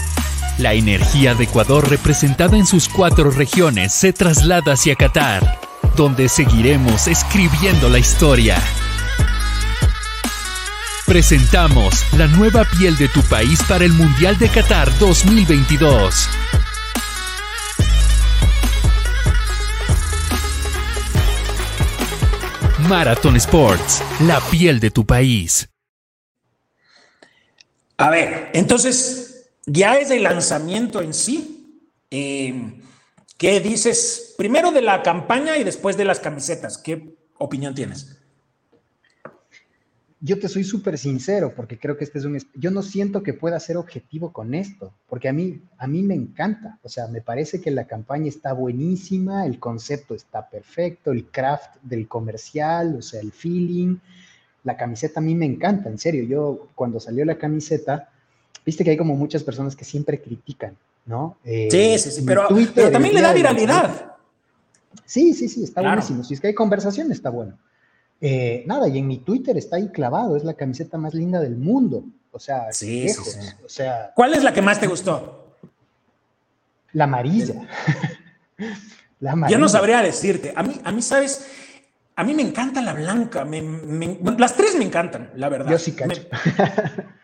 La energía de Ecuador representada en sus cuatro regiones se traslada hacia Qatar, donde seguiremos escribiendo la historia. Presentamos la nueva piel de tu país para el Mundial de Qatar 2022. Marathon Sports, la piel de tu país. A ver, entonces, ya es el lanzamiento en sí. Eh, ¿Qué dices primero de la campaña y después de las camisetas? ¿Qué opinión tienes? yo te soy súper sincero porque creo que este es un... Yo no siento que pueda ser objetivo con esto, porque a mí, a mí me encanta. O sea, me parece que la campaña está buenísima, el concepto está perfecto, el craft del comercial, o sea, el feeling. La camiseta a mí me encanta, en serio. Yo cuando salió la camiseta, viste que hay como muchas personas que siempre critican, ¿no? Eh, sí, sí, sí, pero, pero también le da viralidad. Sí, sí, sí, está buenísimo. Si es que hay conversación, está bueno. Eh, nada, y en mi Twitter está ahí clavado, es la camiseta más linda del mundo. O sea, sí, O sea, ¿cuál es la que más te gustó? La amarilla. <laughs> la amarilla. Yo no sabría decirte. A mí, a mí, sabes, a mí me encanta la blanca. las tres me encantan, la verdad. Yo sí cacho.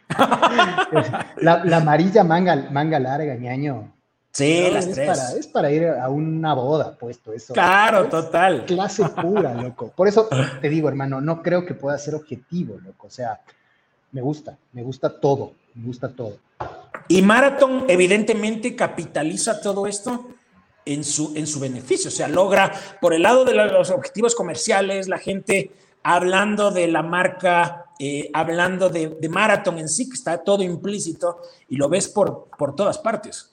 <laughs> la, la, amarilla manga, manga larga, ñaño. Sí, las es tres. Para, es para ir a una boda puesto eso. Claro, total. Clase pura, loco. Por eso te digo, hermano, no creo que pueda ser objetivo, loco. O sea, me gusta, me gusta todo, me gusta todo. Y Marathon evidentemente capitaliza todo esto en su, en su beneficio, o sea, logra por el lado de los objetivos comerciales, la gente hablando de la marca, eh, hablando de, de Marathon en sí, que está todo implícito y lo ves por, por todas partes.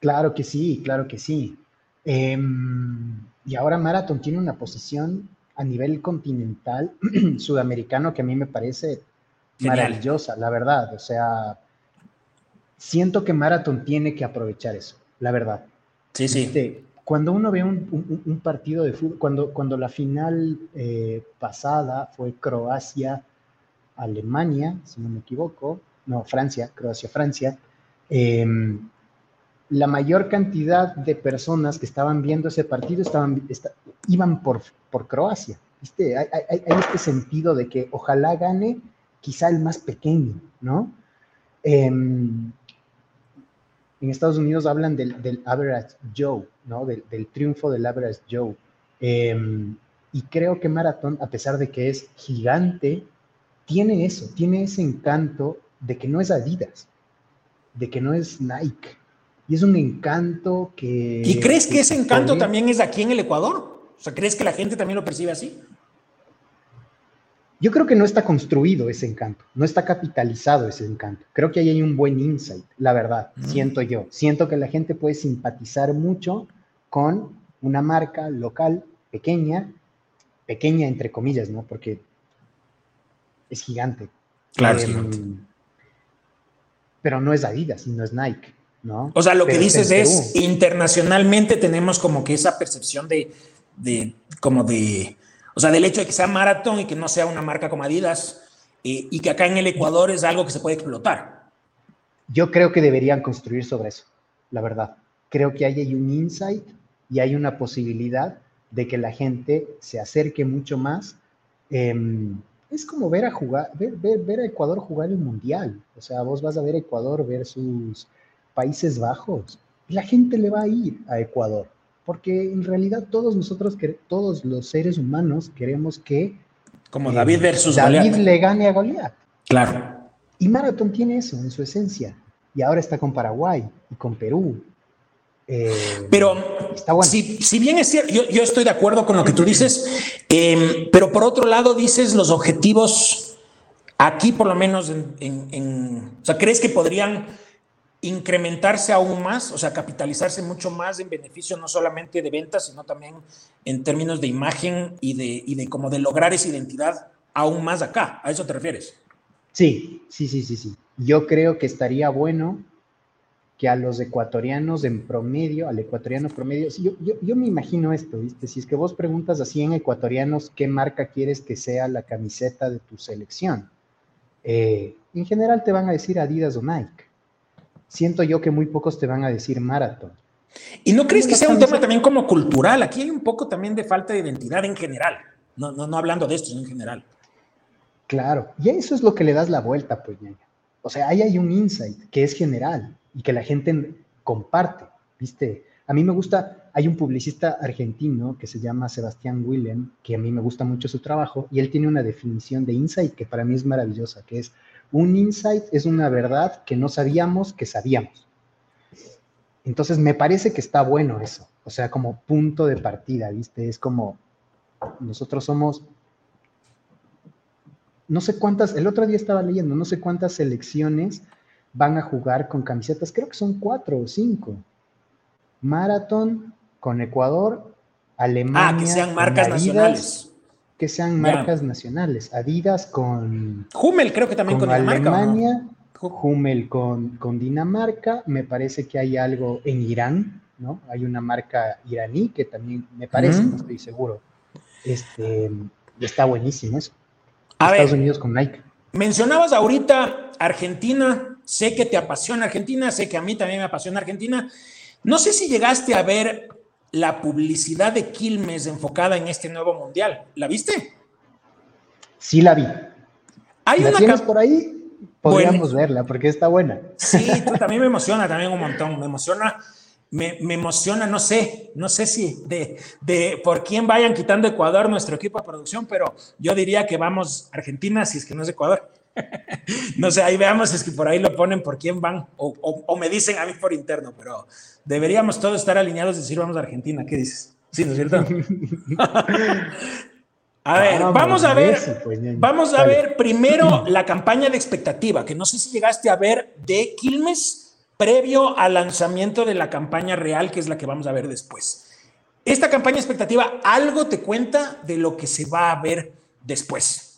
Claro que sí, claro que sí. Em, y ahora Marathon tiene una posición a nivel continental <clears throat> sudamericano que a mí me parece maravillosa, la verdad. O sea, siento que Marathon tiene que aprovechar eso, la verdad. Sí, sí. cuando uno ve un, partido de fútbol, cuando, la final eh, pasada fue Croacia-Alemania, si no me equivoco, no, Francia, Croacia-Francia, eh, la mayor cantidad de personas que estaban viendo ese partido estaban, iban por, por Croacia. ¿viste? Hay, este sentido de que ojalá gane quizá el más pequeño, ¿no? Em, en Estados Unidos hablan del, average Joe, ¿no? Del, triunfo del average Joe. Em, y creo que Marathon, a pesar de que es gigante, tiene eso, tiene ese encanto de que no es Adidas, de que no es Nike, y es un encanto que... ¿Y crees que, ese encanto también es aquí en el Ecuador? O sea, ¿crees que la gente también lo percibe así? Yo creo que no está construido ese encanto, no está capitalizado ese encanto. Creo que ahí hay un buen insight, la verdad, mm. siento yo. Siento que la gente puede simpatizar mucho con una marca local pequeña, pequeña entre comillas, ¿no? Porque es gigante. Claro, es gigante. Em, pero no es Adidas y no es Nike. O sea, lo que dices es, internacionalmente tenemos como que esa percepción de, como de, o sea, del hecho de que sea maratón y que no sea una marca como Adidas, y que acá en el Ecuador es algo que se puede explotar. Yo creo que deberían construir sobre eso, la verdad. Creo que hay un insight y hay una posibilidad de que la gente se acerque mucho más. Em, es como ver a jugar, ver, ver, a Ecuador jugar el mundial. O sea, vos vas a ver Ecuador versus Países Bajos. La gente le va a ir a Ecuador, porque en realidad todos nosotros, todos los seres humanos queremos que... Como David versus David le gane a Goliat. Claro. Y Marathon tiene eso en su esencia. Y ahora está con Paraguay y con Perú. Eh, pero si, bien es cierto, yo, estoy de acuerdo con lo que tú dices, em, pero por otro lado dices los objetivos aquí por lo menos en, o sea, ¿crees que podrían incrementarse aún más, o sea, capitalizarse mucho más en beneficio no solamente de ventas, sino también en términos de imagen y de, y de como de lograr esa identidad aún más acá. ¿A eso te refieres? Sí, sí, sí, sí, sí. Yo creo que estaría bueno que a los ecuatorianos en promedio, al ecuatoriano promedio, yo, yo, yo, me imagino esto, ¿viste? Si es que vos preguntas a 100 ecuatorianos qué marca quieres que sea la camiseta de tu selección, eh, en general te van a decir Adidas o Nike. Siento yo que muy pocos te van a decir Marathon. ¿Y no crees que sea un tema también como cultural? Aquí hay un poco también de falta de identidad en general. No, no, no hablando de esto, sino en general. Claro, y eso es lo que le das la vuelta, pues, ñaña. O sea, ahí hay un insight que es general y que la gente comparte, ¿viste? A mí me gusta, hay un publicista argentino que se llama Sebastián Willem, que a mí me gusta mucho su trabajo, y él tiene una definición de insight que para mí es maravillosa, que es un insight es una verdad que no sabíamos que sabíamos. Entonces me parece que está bueno eso, o sea, como punto de partida, ¿viste? Es como nosotros somos no sé cuántas, el otro día estaba leyendo, no sé cuántas selecciones van a jugar con camisetas, creo que son cuatro o cinco. Maratón con Ecuador, Alemania. Ah, que sean marcas nacionales. Que sean marcas nacionales. Adidas con. Hummel, creo que también con, Alemania. Hummel con, con Dinamarca. Me parece que hay algo en Irán, ¿no? Hay una marca iraní que también me parece, no estoy seguro. Este, está buenísimo eso. Estados Unidos con Nike. Mencionabas ahorita Argentina, sé que te apasiona Argentina, sé que a mí también me apasiona Argentina. No sé si llegaste a ver la publicidad de Quilmes enfocada en este nuevo mundial. ¿La viste? Sí, la vi. Hay ¿La una tienes por ahí? Podríamos verla porque está buena. Sí, <laughs> también me emociona también un montón. Me emociona me, emociona, no sé, no sé si de, de, por quién vayan quitando Ecuador nuestro equipo de producción, pero yo diría que vamos Argentina, si es que no es Ecuador. No sé, ahí veamos es que por ahí lo ponen por quién van, o, o, me dicen a mí por interno, pero deberíamos todos estar alineados y decir vamos a Argentina, ¿qué dices? Sí, ¿no es cierto? <laughs> a ver, vamos a ver, pues, vamos a ver primero la campaña de expectativa, que no sé si llegaste a ver de Quilmes previo al lanzamiento de la campaña real, que es la que vamos a ver después. Esta campaña expectativa algo te cuenta de lo que se va a ver después.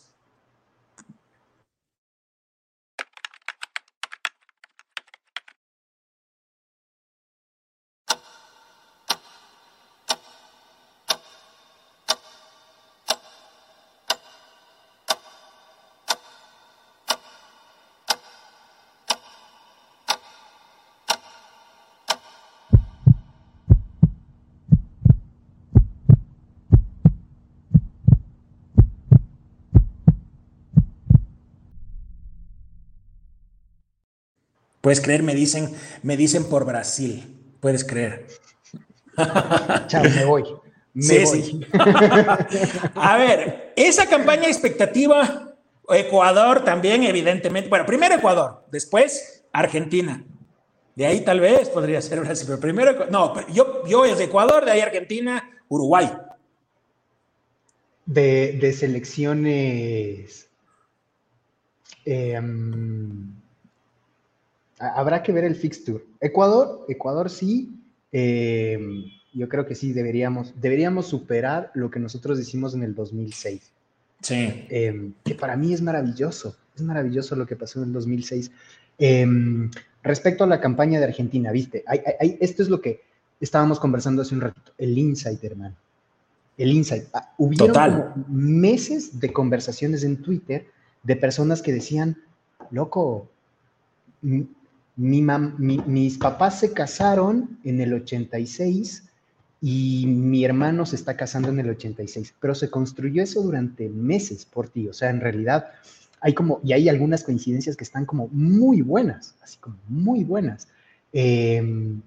Puedes creer, me dicen, me dicen por Brasil. Puedes creer. <laughs> Chao, me voy. Me voy. <laughs> A ver, esa campaña expectativa, Ecuador también, evidentemente. Bueno, primero Ecuador, después Argentina. De ahí tal vez podría ser Brasil, pero primero, no, yo, yo es de Ecuador, de ahí Argentina, Uruguay. De, selecciones. Eh, Habrá que ver el fixture. Ecuador, Ecuador sí, eh, yo creo que sí deberíamos, deberíamos superar lo que nosotros hicimos en el 2006. Sí. Eh, que para mí es maravilloso, es maravilloso lo que pasó en el 2006. Em, respecto a la campaña de Argentina, viste, esto es lo que estábamos conversando hace un ratito, el insight, hermano. El insight. Ah, hubieron meses de conversaciones en Twitter de personas que decían, loco, mis papás se casaron en el 86 y mi hermano se está casando en el 86, pero se construyó eso durante meses por ti, o sea, en realidad hay como, y hay algunas coincidencias que están como muy buenas, así como muy buenas. Em,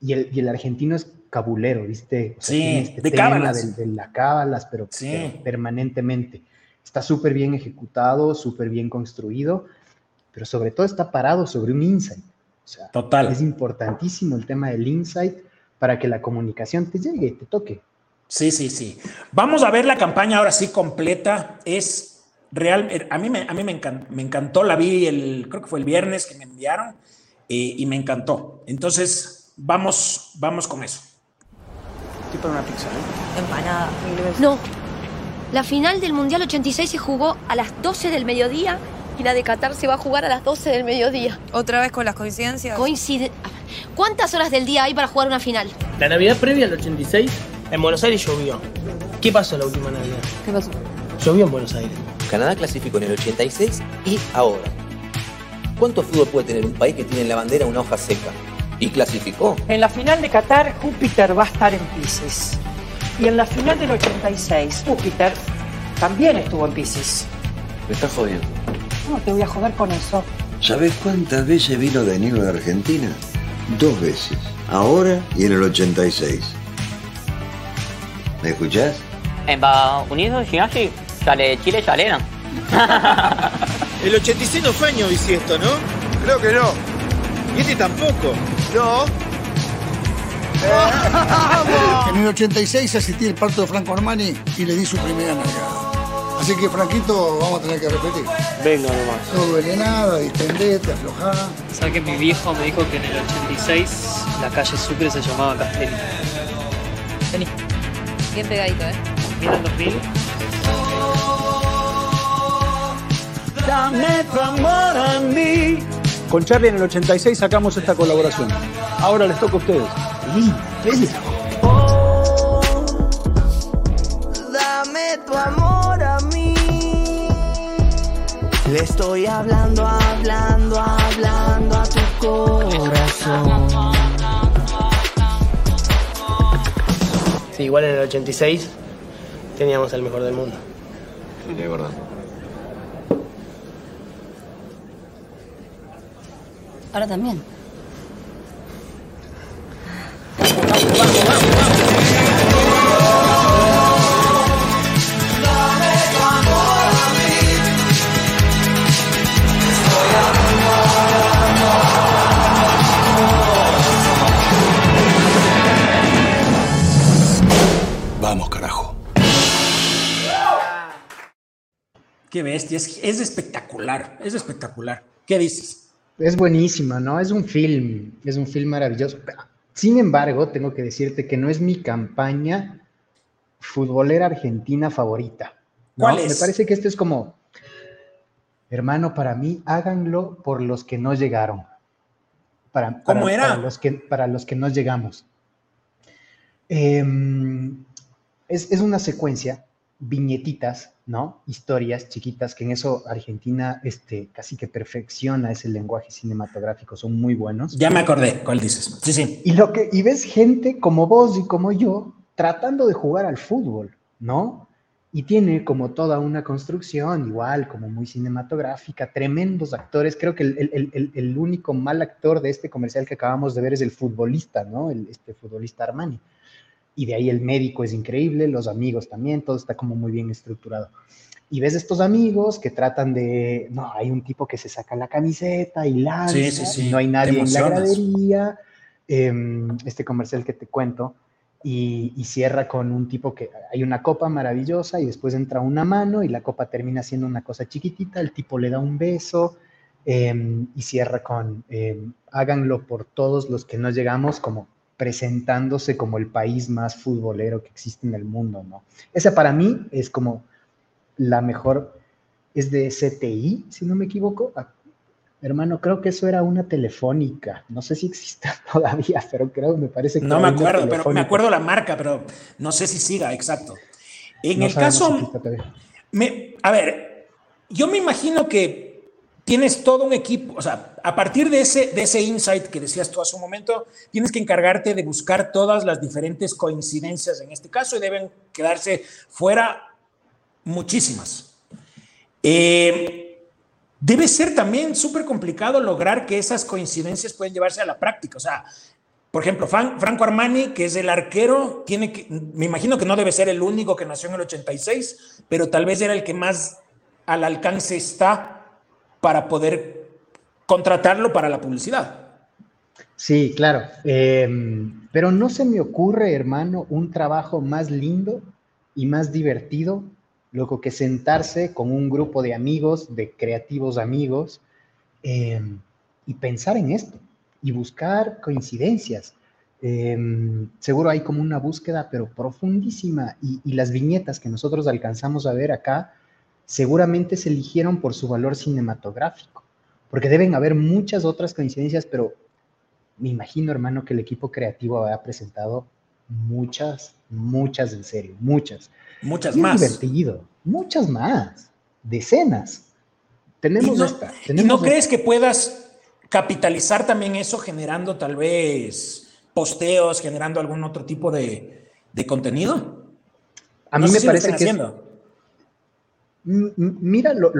y, el, y, el, argentino es cabulero, ¿viste? sí, este de cábalas. De, la cábalas, pero, pero permanentemente. Está súper bien ejecutado, súper bien construido pero sobre todo está parado sobre un insight. O sea, Total. Es importantísimo el tema del insight para que la comunicación te llegue, te toque. Sí, sí, sí. Vamos a ver la campaña ahora sí completa. Es real. Eh, a mí me, a mí me, encantó, la vi el, creo que fue el viernes que me enviaron eh, y me encantó. Entonces, vamos, vamos con eso. Tipo una pizza, ¿eh? Empanada. No. La final del Mundial 86 se jugó a las 12 del mediodía y la de Qatar se va a jugar a las 12 del mediodía. ¿Otra vez con las coincidencias? Coincide. ¿Cuántas horas del día hay para jugar una final? La Navidad previa al 86, en Buenos Aires llovió. ¿Qué pasó la última Navidad? ¿Qué pasó? Llovió en Buenos Aires. Canadá clasificó en el 86 y ahora. ¿Cuánto fútbol puede tener un país que tiene en la bandera una hoja seca? Y clasificó. En la final de Qatar, Júpiter va a estar en Pisces. Y en la final del 86, Júpiter también estuvo en Pisces. Me estás jodiendo. No, te voy a joder con eso. ¿Sabes cuántas veces vino Danilo de Argentina? Dos veces. Ahora y en el 86. ¿Me escuchás? En Estados Unidos, así, sale Chile, sale, ¿no? <laughs> el 86 no fue año bisiesto, ¿no? Creo que no. ¿Y este tampoco? No. en el 86 asistí al parto de Franco Armani y le di su primera nalgada. Así que, Franquito, vamos a tener que repetir. Venga nomás. No duele nada, distendete, aflojá. ¿Sabes que mi viejo me dijo que en el 86 la calle Sucre se llamaba Castelli? Vení. Bien pegadito, ¿eh? Mira el 2000. Dame tu amor a mí. Con Charlie en el 86 sacamos esta colaboración. Ahora les toca a ustedes. Feliz, Dame tu amor a mí. Le estoy hablando, hablando, hablando a tu corazón. Sí, igual en el 86 teníamos el mejor del mundo. Sí, es verdad. Ahora también. Qué bestia, es, es espectacular, es espectacular. ¿Qué dices? Es buenísima, ¿no? Es un film, es un film maravilloso. Sin embargo, tengo que decirte que no es mi campaña futbolera argentina favorita. ¿no? ¿Cuál es? Me parece que este es como, hermano, para mí, háganlo por los que no llegaron. Para, ¿Cómo para- era? Para los que, para los que no llegamos. Em, es, es una secuencia, viñetitas, ¿no? Historias chiquitas, que en eso Argentina este, casi que perfecciona ese lenguaje cinematográfico, son muy buenos. Ya me acordé, ¿cuál dices? Sí, sí. Y, lo que, y ves gente como vos y como yo tratando de jugar al fútbol, ¿no? Y tiene como toda una construcción, igual, como muy cinematográfica, tremendos actores. Creo que el, el- el- el único mal actor de este comercial que acabamos de ver es el futbolista, ¿no? El, este futbolista Armani. Y de ahí el médico es increíble, los amigos también, todo está como muy bien estructurado. Y ves estos amigos que tratan de, no, hay un tipo que se saca la camiseta y lanza, Sí, sí, sí. y no hay nadie en la gradería, em, este comercial que te cuento, y, y cierra con un tipo que hay una copa maravillosa y después entra una mano y la copa termina siendo una cosa chiquitita, el tipo le da un beso em, y cierra con em, háganlo por todos los que no llegamos como presentándose como el país más futbolero que existe en el mundo, ¿no? Esa para mí es como la mejor, es de CTI, si no me equivoco. Ah, Hermano, creo que eso era una telefónica. No sé si exista <laughs> todavía, pero creo, me parece que No me acuerdo, pero me acuerdo la marca, pero no sé si siga, exacto. En No el si caso, me, a ver, yo me imagino que tienes todo un equipo, o sea, a partir de ese, de ese insight que decías tú hace un momento, tienes que encargarte de buscar todas las diferentes coincidencias en este caso y deben quedarse fuera muchísimas. Eh, debe ser también súper complicado lograr que esas coincidencias pueden llevarse a la práctica. O sea, por ejemplo, Fran- Franco Armani, que es el arquero, tiene que, me imagino que no debe ser el único que nació en el 86, pero tal vez era el que más al alcance está para poder contratarlo para la publicidad. Sí, claro. Em, pero no se me ocurre, hermano, un trabajo más lindo y más divertido, loco, que sentarse con un grupo de amigos, de creativos amigos, em, y pensar en esto y buscar coincidencias. Em, seguro hay como una búsqueda, pero profundísima, y, y las viñetas que nosotros alcanzamos a ver acá, seguramente se eligieron por su valor cinematográfico, porque deben haber muchas otras coincidencias, pero me imagino, hermano, que el equipo creativo había presentado muchas, muchas en serio, muchas. Muchas Y es más. divertido, muchas más, decenas. tenemos ¿Y no, esta. ¿y tenemos no esta. crees que puedas capitalizar también eso generando tal vez posteos, generando algún otro tipo de, de contenido? A No mí sé me si parece que es- Mira lo,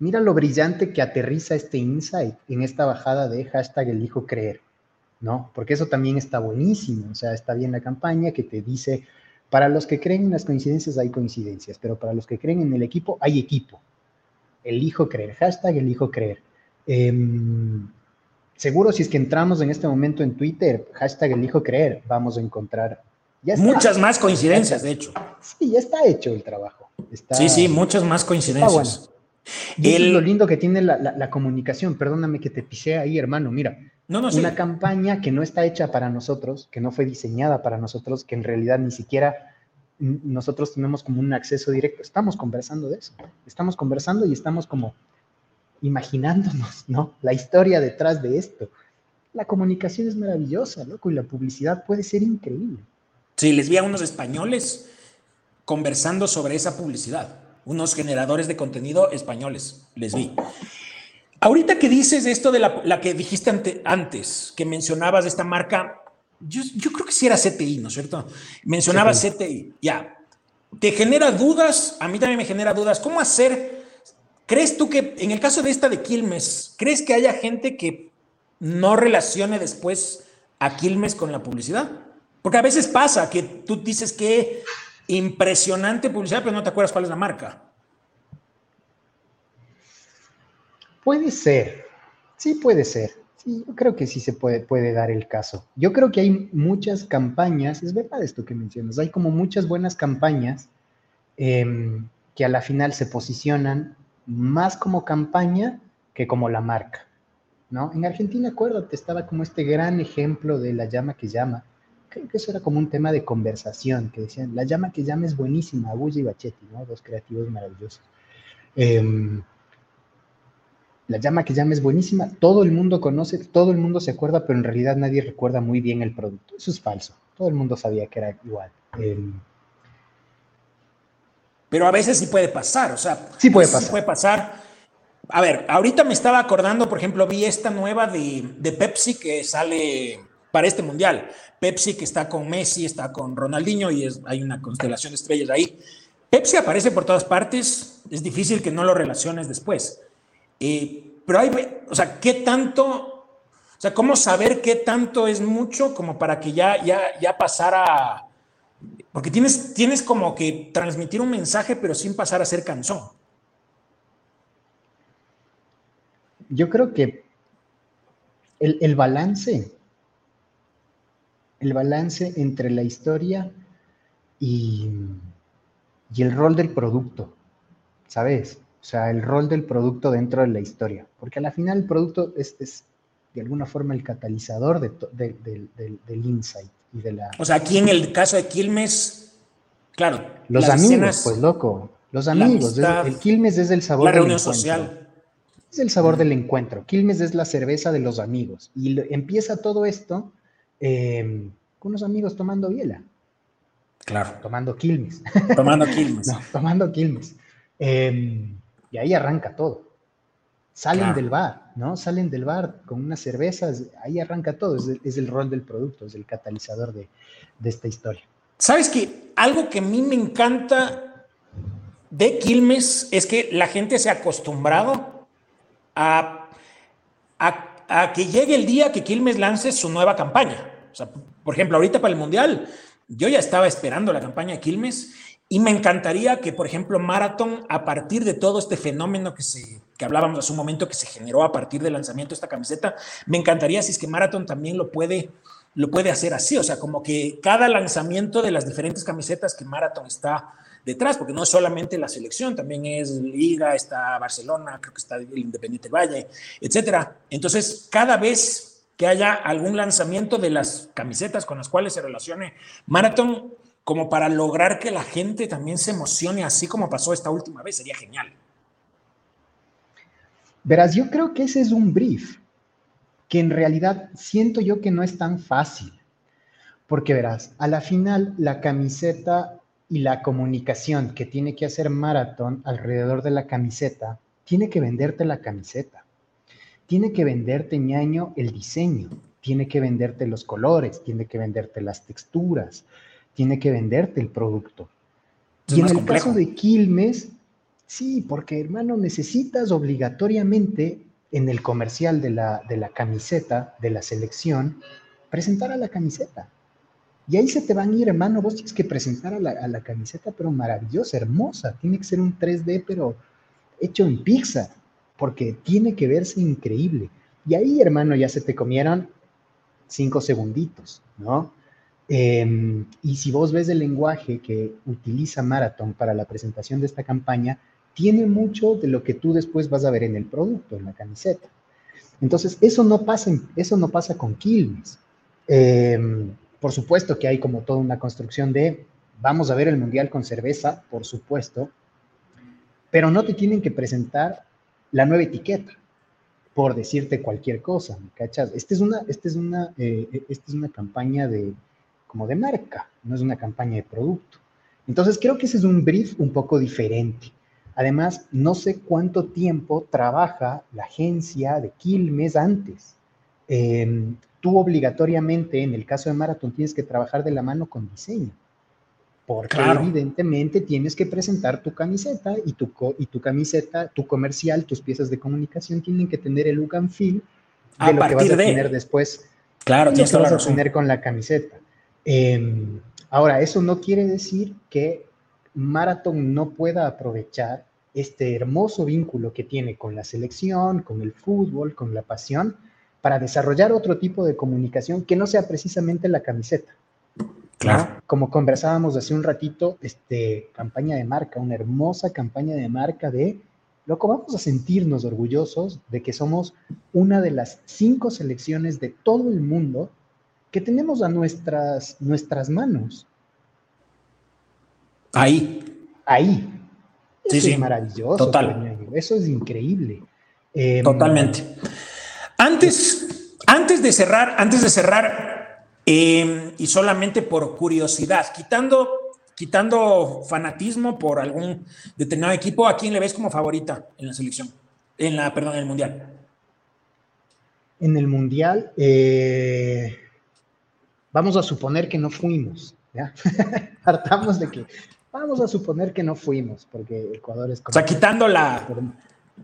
mira lo brillante que aterriza este insight en esta bajada de hashtag elijo creer, ¿no? Porque eso también está buenísimo, o sea, está bien la campaña que te dice, para los que creen en las coincidencias hay coincidencias, pero para los que creen en el equipo hay equipo. Elijo creer, hashtag elijo creer. Em, seguro si es que entramos en este momento en Twitter, hashtag elijo creer, vamos a encontrar... ya está. Muchas más coincidencias, de hecho. Sí, ya está hecho el trabajo. Está- Sí, sí, muchas más coincidencias. bueno. Es El- lo lindo que tiene la, la- la comunicación. Perdóname que te pisé ahí, hermano. Mira, No, no, sí. una campaña que no está hecha para nosotros, que no fue diseñada para nosotros, que en realidad ni siquiera nosotros tenemos como un acceso directo. Estamos conversando de eso. Estamos conversando y estamos como imaginándonos, ¿no? La historia detrás de esto. La comunicación es maravillosa, loco, y la publicidad puede ser increíble. Sí, les vi a unos españoles conversando sobre esa publicidad, unos generadores de contenido españoles, les vi. Ahorita que dices esto de la, la que dijiste ante- antes, que mencionabas de esta marca, yo, yo creo que sí era CTI, ¿no es cierto? Mencionabas CTI, ya. ¿Te genera dudas? A mí también me genera dudas. ¿Cómo hacer? ¿Crees tú que en el caso de esta de Quilmes, crees que haya gente que no relacione después a Quilmes con la publicidad? Porque a veces pasa que tú dices que impresionante publicidad, pero no te acuerdas cuál es la marca. Puede ser, sí puede ser. Sí, yo creo que sí se puede, puede dar el caso. Yo creo que hay muchas campañas, es verdad esto que mencionas, hay como muchas buenas campañas em, que a la final se posicionan más como campaña que como la marca, ¿no? En Argentina, acuérdate, estaba como este gran ejemplo de la llama que llama. Creo que eso era como un tema de conversación, que decían, la llama que llama es buenísima, Agulla y Bachetti, ¿no? Dos creativos maravillosos. Em, la llama que llama es buenísima, todo el mundo conoce, todo el mundo se acuerda, pero en realidad nadie recuerda muy bien el producto. Eso es falso. Todo el mundo sabía que era igual. Em, Pero a veces sí puede pasar, o sea, Sí puede pasar. puede pasar. A ver, ahorita me estaba acordando, por ejemplo, vi esta nueva de, de Pepsi que sale para este mundial. Pepsi que está con Messi, está con Ronaldinho y hay una constelación de estrellas ahí. Pepsi aparece por todas partes, es difícil que no lo relaciones después. Eh, pero hay, o sea, ¿qué tanto? O sea, ¿cómo saber qué tanto es mucho como para que ya, ya, ya pasara? Porque tienes, tienes como que transmitir un mensaje, pero sin pasar a ser canción. yo creo que el, el balance, el balance entre la historia y, y el rol del producto, ¿sabes? O sea, el rol del producto dentro de la historia. Porque al final el producto es, es de alguna forma el catalizador de to- de- del- del- del insight y de la... O sea, aquí en el caso de Quilmes, claro. Los amigos, escenas, pues loco. Los la amigos. amistad, el Quilmes es el sabor la del reunión encuentro. social. Es el sabor del encuentro. Quilmes es la cerveza de los amigos. Y lo- empieza todo esto eh, con unos amigos tomando biela. Claro. Tomando Quilmes. Tomando <laughs> Quilmes. No, tomando Quilmes. Eh, y ahí arranca todo. Salen Claro. del bar, ¿no? Salen del bar con unas cervezas. Ahí arranca todo. Es el, es el rol del producto, es el catalizador de, de esta historia. ¿Sabes que Algo que a mí me encanta de Quilmes es que la gente se ha acostumbrado a, a, a que llegue el día que Quilmes lance su nueva campaña. O sea, por ejemplo, ahorita para el Mundial, yo ya estaba esperando la campaña de Quilmes y me encantaría que, por ejemplo, Marathon, a partir de todo este fenómeno que, se, que hablábamos hace un momento, que se generó a partir del lanzamiento de esta camiseta, me encantaría si es que Marathon también lo puede, lo puede hacer así. O sea, como que cada lanzamiento de las diferentes camisetas que Marathon está detrás, porque no es solamente la selección, también es Liga, está Barcelona, creo que está el Independiente Valle, etcétera. Entonces, cada vez que haya algún lanzamiento de las camisetas con las cuales se relacione Marathon, como para lograr que la gente también se emocione, así como pasó esta última vez, sería genial. Verás, yo creo que ese es un brief que en realidad siento yo que no es tan fácil. Porque verás, a la final la camiseta y la comunicación que tiene que hacer Marathon alrededor de la camiseta tiene que venderte la camiseta, tiene que venderte, ñaño, el diseño, tiene que venderte los colores, tiene que venderte las texturas, tiene que venderte el producto. Es y en el complejo. caso de Quilmes, sí, porque hermano, necesitas obligatoriamente en el comercial de la, de la camiseta, de la selección, presentar a la camiseta. Y ahí se te van a ir, hermano, vos tienes que presentar a la, a la camiseta, pero maravillosa, hermosa. Tiene que ser un 3D, pero hecho en Pixar, porque tiene que verse increíble. Y ahí, hermano, ya se te comieron cinco segunditos, ¿no? Eh, y si vos ves el lenguaje que utiliza Marathon para la presentación de esta campaña, tiene mucho de lo que tú después vas a ver en el producto, en la camiseta. Entonces, eso no pasa, eso no pasa con Quilmes. Eh, por supuesto que hay como toda una construcción de, vamos a ver el Mundial con cerveza, por supuesto, pero no te tienen que presentar la nueva etiqueta por decirte cualquier cosa, ¿me cachas? Esta es una, esta es una, eh, esta es una campaña de, como de marca, no es una campaña de producto. Entonces creo que ese es un brief un poco diferente. Además, no sé cuánto tiempo trabaja la agencia de Quilmes antes. Eh, tú obligatoriamente, en el caso de Marathon, tienes que trabajar de la mano con diseño. Porque Claro. evidentemente tienes que presentar tu camiseta y tu, co- y tu camiseta, tu comercial, tus piezas de comunicación tienen que tener el look and feel de A lo que vas a de- tener después. Claro, tienes que vas a tener con la camiseta. Eh, ahora, eso no quiere decir que Marathon no pueda aprovechar este hermoso vínculo que tiene con la selección, con el fútbol, con la pasión, para desarrollar otro tipo de comunicación que no sea precisamente la camiseta. Claro. ¿no? Como conversábamos hace un ratito, este, campaña de marca, una hermosa campaña de marca de, loco, vamos a sentirnos orgullosos de que somos una de las cinco selecciones de todo el mundo que tenemos a nuestras, nuestras manos. Ahí. Ahí. Sí, Eso sí. es maravilloso. Total. Eso es increíble. Em, Totalmente. Antes, antes de cerrar, antes de cerrar, eh, y solamente por curiosidad, quitando, quitando fanatismo por algún determinado equipo, ¿a quién le ves como favorita en la selección? En la, perdón, en el mundial. En el Mundial, eh, vamos a suponer que no fuimos, ¿ya? <laughs> Partamos de que, vamos a suponer que no fuimos, porque Ecuador es como... O sea, quitando la.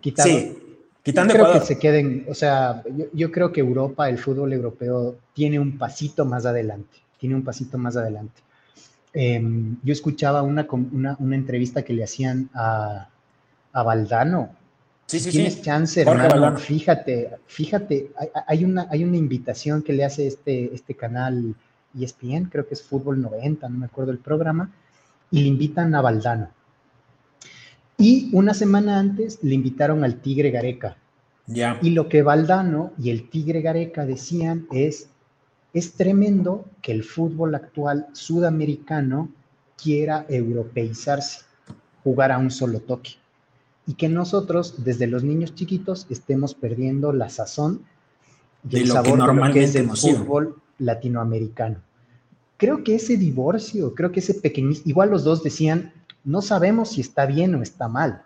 Quitando, Sí, quitando creo Ecuador. que se queden, o sea, yo, yo creo que Europa, el fútbol europeo, tiene un pasito más adelante, tiene un pasito más adelante. Em, yo escuchaba una, una, una entrevista que le hacían a, a Valdano. Sí, sí, Tienes sí. chance, Jorge hermano, Valdano. fíjate, fíjate, hay, hay una, hay una invitación que le hace este, este canal ESPN, creo que es Fútbol 90, no me acuerdo el programa, y le invitan a Valdano. Y una semana antes le invitaron al Tigre Gareca. Ya. Y lo que Valdano y el Tigre Gareca decían es, es tremendo que el fútbol actual sudamericano quiera europeizarse, jugar a un solo toque. Y que nosotros, desde los niños chiquitos, estemos perdiendo la sazón y De el lo que sabor de lo que es el fútbol latinoamericano. Creo que ese divorcio, creo que ese pequeño, igual los dos decían, no sabemos si está bien o está mal.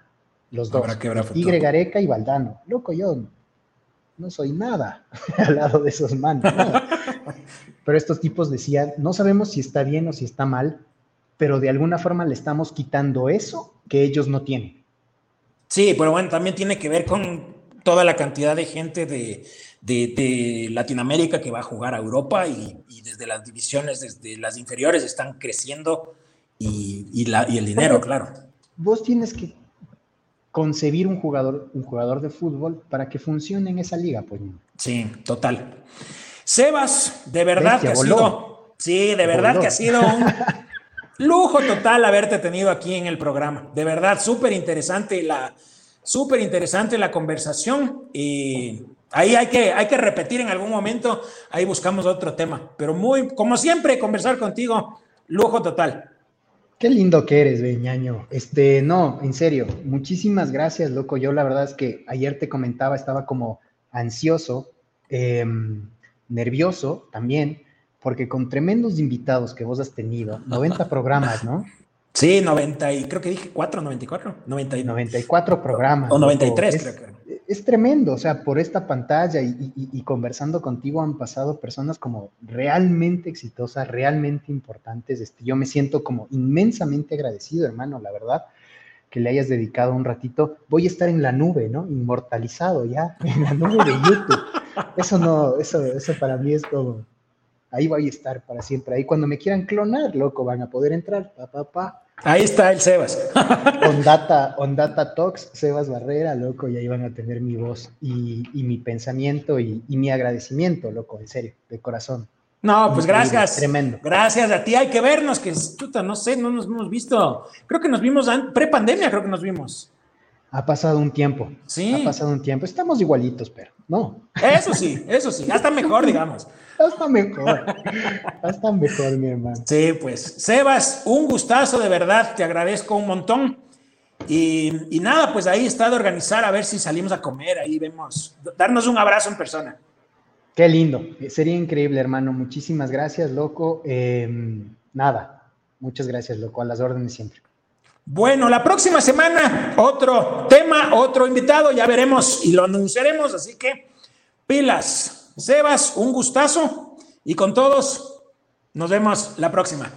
Los dos, Habrá que. Tigre Gareca y Valdano. Loco, yo no soy nada <laughs> al lado de esos manos. nada. <laughs> Pero estos tipos decían, no sabemos si está bien o si está mal, pero de alguna forma le estamos quitando eso que ellos no tienen. Sí, pero bueno, también tiene que ver con toda la cantidad de gente de, de- de Latinoamérica que va a jugar a Europa y, y desde las divisiones, desde las inferiores están creciendo y, y la, y el dinero, claro. Vos tienes que concebir un jugador, un jugador de fútbol para que funcione en esa liga, pues. Sí, total. Sebas, de verdad Bestia, que ha voló. sido, sí, de verdad Voló. que ha sido un <laughs> lujo total haberte tenido aquí en el programa. De verdad, súper interesante la, súper interesante la conversación. Y ahí hay que, hay que repetir en algún momento, ahí buscamos otro tema. Pero muy, como siempre, conversar contigo, lujo total. Qué lindo que eres, Beñaño. Este, no, en serio, muchísimas gracias, loco. Yo la verdad es que ayer te comentaba, estaba como ansioso, em, nervioso también, porque con tremendos invitados que vos has tenido, <laughs> 90 programas, ¿no? Sí, 90 y creo que dije 4, 94, 90 y- 94 programas. o 93 loco. creo es, que. Es tremendo, o sea, por esta pantalla y, conversando contigo han pasado personas como realmente exitosas, realmente importantes. Este, yo me siento como inmensamente agradecido, hermano, la verdad, que le hayas dedicado un ratito. Voy a estar en la nube, ¿no? Inmortalizado ya, <laughs> en la nube de YouTube. Eso no, eso, eso para mí es como, ahí voy a estar para siempre. Ahí cuando me quieran clonar, loco, van a poder entrar, pa, pa, pa. Ahí está el Sebas. <laughs> On Data, on Data Talks, Sebas Barrera, loco, y ahí van a tener mi voz y, y mi pensamiento y, y mi agradecimiento, loco, en serio, de corazón. No, pues Increíble, gracias. Tremendo. Gracias a ti. Hay que vernos, que chuta, no sé, no nos hemos visto. Creo que nos vimos an- pre-pandemia, creo que nos vimos. Ha pasado un tiempo. Sí. Ha pasado un tiempo. Estamos igualitos, pero no. Eso sí, eso sí. Hasta mejor, digamos. Hasta mejor. Hasta mejor, mi hermano. Sí, pues. Sebas, un gustazo, de verdad. Te agradezco un montón. Y, y nada, pues ahí está de organizar a ver si salimos a comer. Ahí vemos. Darnos un abrazo en persona. Qué lindo. Eh, Sería increíble, hermano. Muchísimas gracias, loco. Eh, nada. Muchas gracias, loco. A las órdenes siempre. Bueno, la próxima semana otro tema, otro invitado, ya veremos y lo anunciaremos, así que pilas. Sebas, un gustazo y con todos nos vemos la próxima.